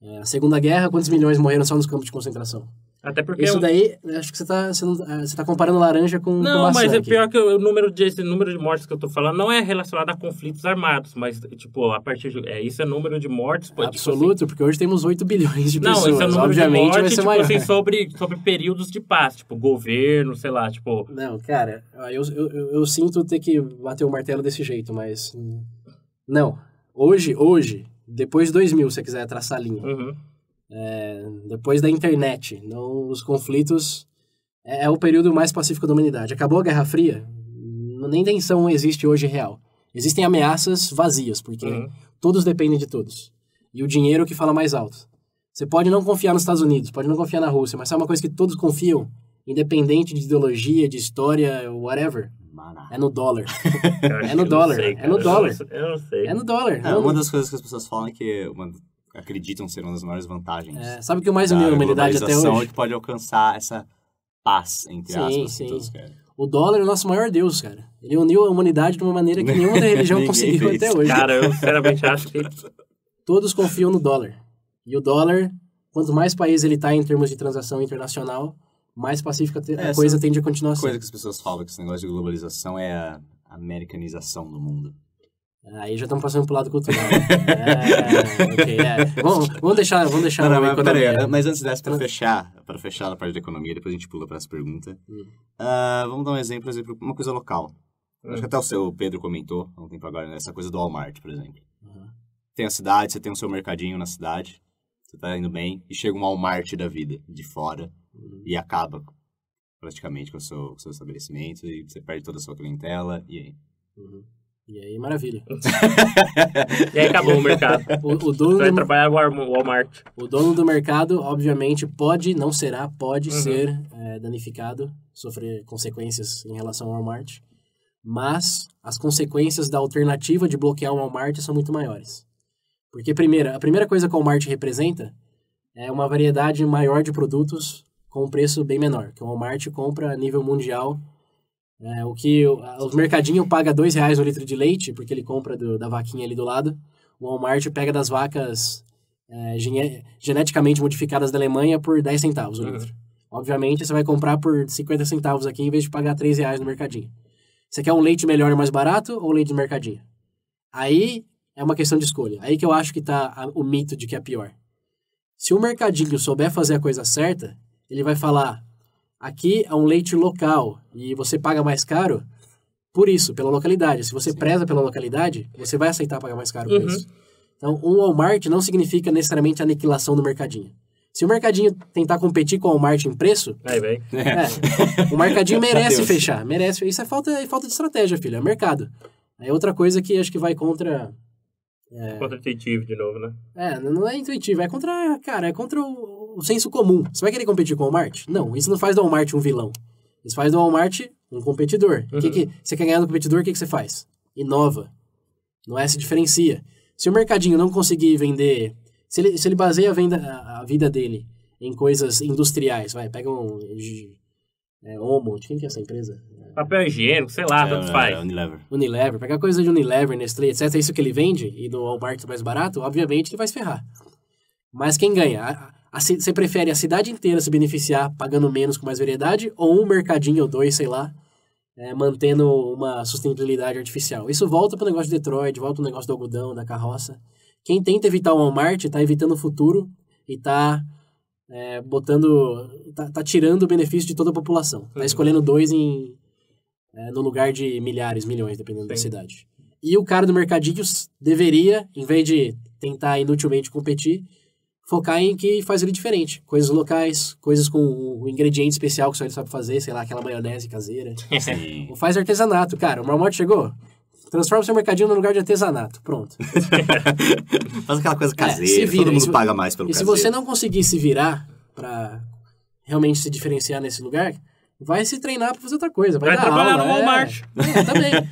É, a Segunda Guerra, quantos milhões morreram só nos campos de concentração? Até porque... Isso eu- daí, acho que você está você não- eh, você tá comparando laranja com, com Não, maçã mas é aqui. pior que o número de esse número de mortes que eu tô falando não é relacionado a conflitos armados, mas tipo, a partir de é, isso é número de mortes, pô, tipo assim, Absoluto, porque hoje temos 8 bilhões de Não, pessoas. esse é o número Obviamente de vai mortes, ser tipo maior. assim, sobre, sobre períodos de paz, tipo, governo, sei lá, tipo... Não, cara, eu, eu, eu, eu sinto ter que bater o martelo desse jeito, mas. Não. Hoje, hoje, depois de 2000, se você quiser traçar a linha, Uhum. Depois da internet, não, os conflitos. É, é o período mais pacífico da humanidade. Acabou a Guerra Fria, nem tensão existe hoje real. Existem ameaças vazias, porque Uhum. todos dependem de todos. E o dinheiro que fala mais alto. Você pode não confiar nos Estados Unidos, pode não confiar na Rússia, mas sabe uma coisa que todos confiam? Independente de ideologia, de história, whatever, Maná. é no dólar. É no dólar, sei, é no dólar. Eu não sei. É no dólar. É, uma das coisas que as pessoas falam é que uma, acreditam ser uma das maiores vantagens é, sabe o que mais da uniu a humanidade até globalização é hoje? que pode alcançar essa paz, entre Sim, aspas, sim. que todos querem. O dólar é o nosso maior Deus, cara. Ele uniu a humanidade de uma maneira que nenhuma religião conseguiu fez. até hoje. Cara, eu sinceramente acho que. Todos confiam no dólar. E o dólar, quanto mais país ele tá em termos de transação internacional, mais pacífica É, a coisa tende a continuar coisa sendo. que as pessoas falam que esse negócio de globalização é a americanização do mundo. Aí já estamos passando pro lado cultural. é, ok, é. Vamos, vamos deixar, vamos deixar Não, mas, peraí, mas antes dessa, pra Tra- fechar, para fechar a parte da economia, depois a gente pula para essa pergunta. Hum. Ah, vamos dar um exemplo, exemplo, uma coisa local. Hum. Acho que até o seu Pedro comentou há um tempo agora, né, essa coisa do Walmart, por exemplo. Uhum. Tem a cidade, você tem o seu mercadinho na cidade, você tá indo bem, e chega um Walmart da vida, de fora, Uhum. e acaba praticamente com o seu, com o seu estabelecimento, e você perde toda a sua clientela, e aí? Uhum. E aí, maravilha. E aí acabou o mercado. O, o dono vai do, trabalhar no Walmart- o dono do mercado, obviamente, pode, não será, pode Uhum. ser é, danificado, sofrer consequências em relação ao Walmart, mas as consequências da alternativa de bloquear o Walmart são muito maiores. Porque, primeiro, a primeira coisa que o Walmart representa é uma variedade maior de produtos com um preço bem menor, que o Walmart compra a nível mundial. É, o que os mercadinhos paga dois reais o litro de leite, porque ele compra do- da vaquinha ali do lado. O Walmart pega das vacas é, gene- geneticamente modificadas da Alemanha por 10 centavos o Uhum. litro. Obviamente, você vai comprar por 50 centavos aqui em vez de pagar 3 reais no mercadinho. Você quer um leite melhor e mais barato ou leite do mercadinho? Aí é uma questão de escolha. Aí que eu acho que tá a- o mito de que é pior. Se o mercadinho souber fazer a coisa certa, ele vai falar: aqui é um leite local e você paga mais caro por isso, pela localidade. Se você Sim. preza pela localidade, você vai aceitar pagar mais caro por Uhum. isso. Então, um Walmart não significa necessariamente a aniquilação do mercadinho. Se o mercadinho tentar competir com o Walmart em preço, Aí, velho. é, o mercadinho merece fechar, merece. Isso é falta, é falta de estratégia, filho, é mercado. É outra coisa que acho que vai contra Contra-intuitivo de novo, né? é, não é intuitivo, é contra, cara, é contra o, o senso comum. Você vai querer competir com o Walmart? Não, isso não faz do Walmart um vilão. Isso faz do Walmart um competidor. O que Uhum. que, você quer ganhar no competidor, o que, que você faz? Inova. Não é se diferencia. Se o mercadinho não conseguir vender... Se ele, se ele baseia a, venda, a, a vida dele em coisas industriais, vai, pega um... É, Omo, de quem que é essa empresa? Papel higiênico, sei lá, tanto É, faz. Unilever. Unilever, pegar coisa de Unilever, Nestlé, etc. É isso que ele vende e no Walmart mais barato, obviamente ele vai se ferrar. Mas quem ganha? Você prefere a cidade inteira se beneficiar pagando menos com mais variedade ou um mercadinho ou dois, sei lá, é, mantendo uma sustentabilidade artificial? Isso volta para o negócio de Detroit, volta para o negócio do algodão, da carroça. Quem tenta evitar o Walmart está evitando o futuro e está é, botando. Tá, tá tirando o benefício de toda a população. Tá Uhum. escolhendo dois em, é, no lugar de milhares, milhões, dependendo da Sim. cidade. E o cara do mercadinho deveria, em vez de tentar inutilmente competir, focar em que faz ele diferente. Coisas locais, coisas com o ingrediente especial que só ele sabe fazer, sei lá, aquela maionese caseira. Sim. Ou faz artesanato, cara. O Walmart chegou. Transforma o seu mercadinho num lugar de artesanato. Pronto. Faz aquela coisa É, caseira, se vira. todo E mundo se- paga mais pelo E se caseiro. você não conseguir se virar pra realmente se diferenciar nesse lugar, vai se treinar pra fazer outra coisa. Vai, Vai trabalhar aula, no é. Walmart. É, também.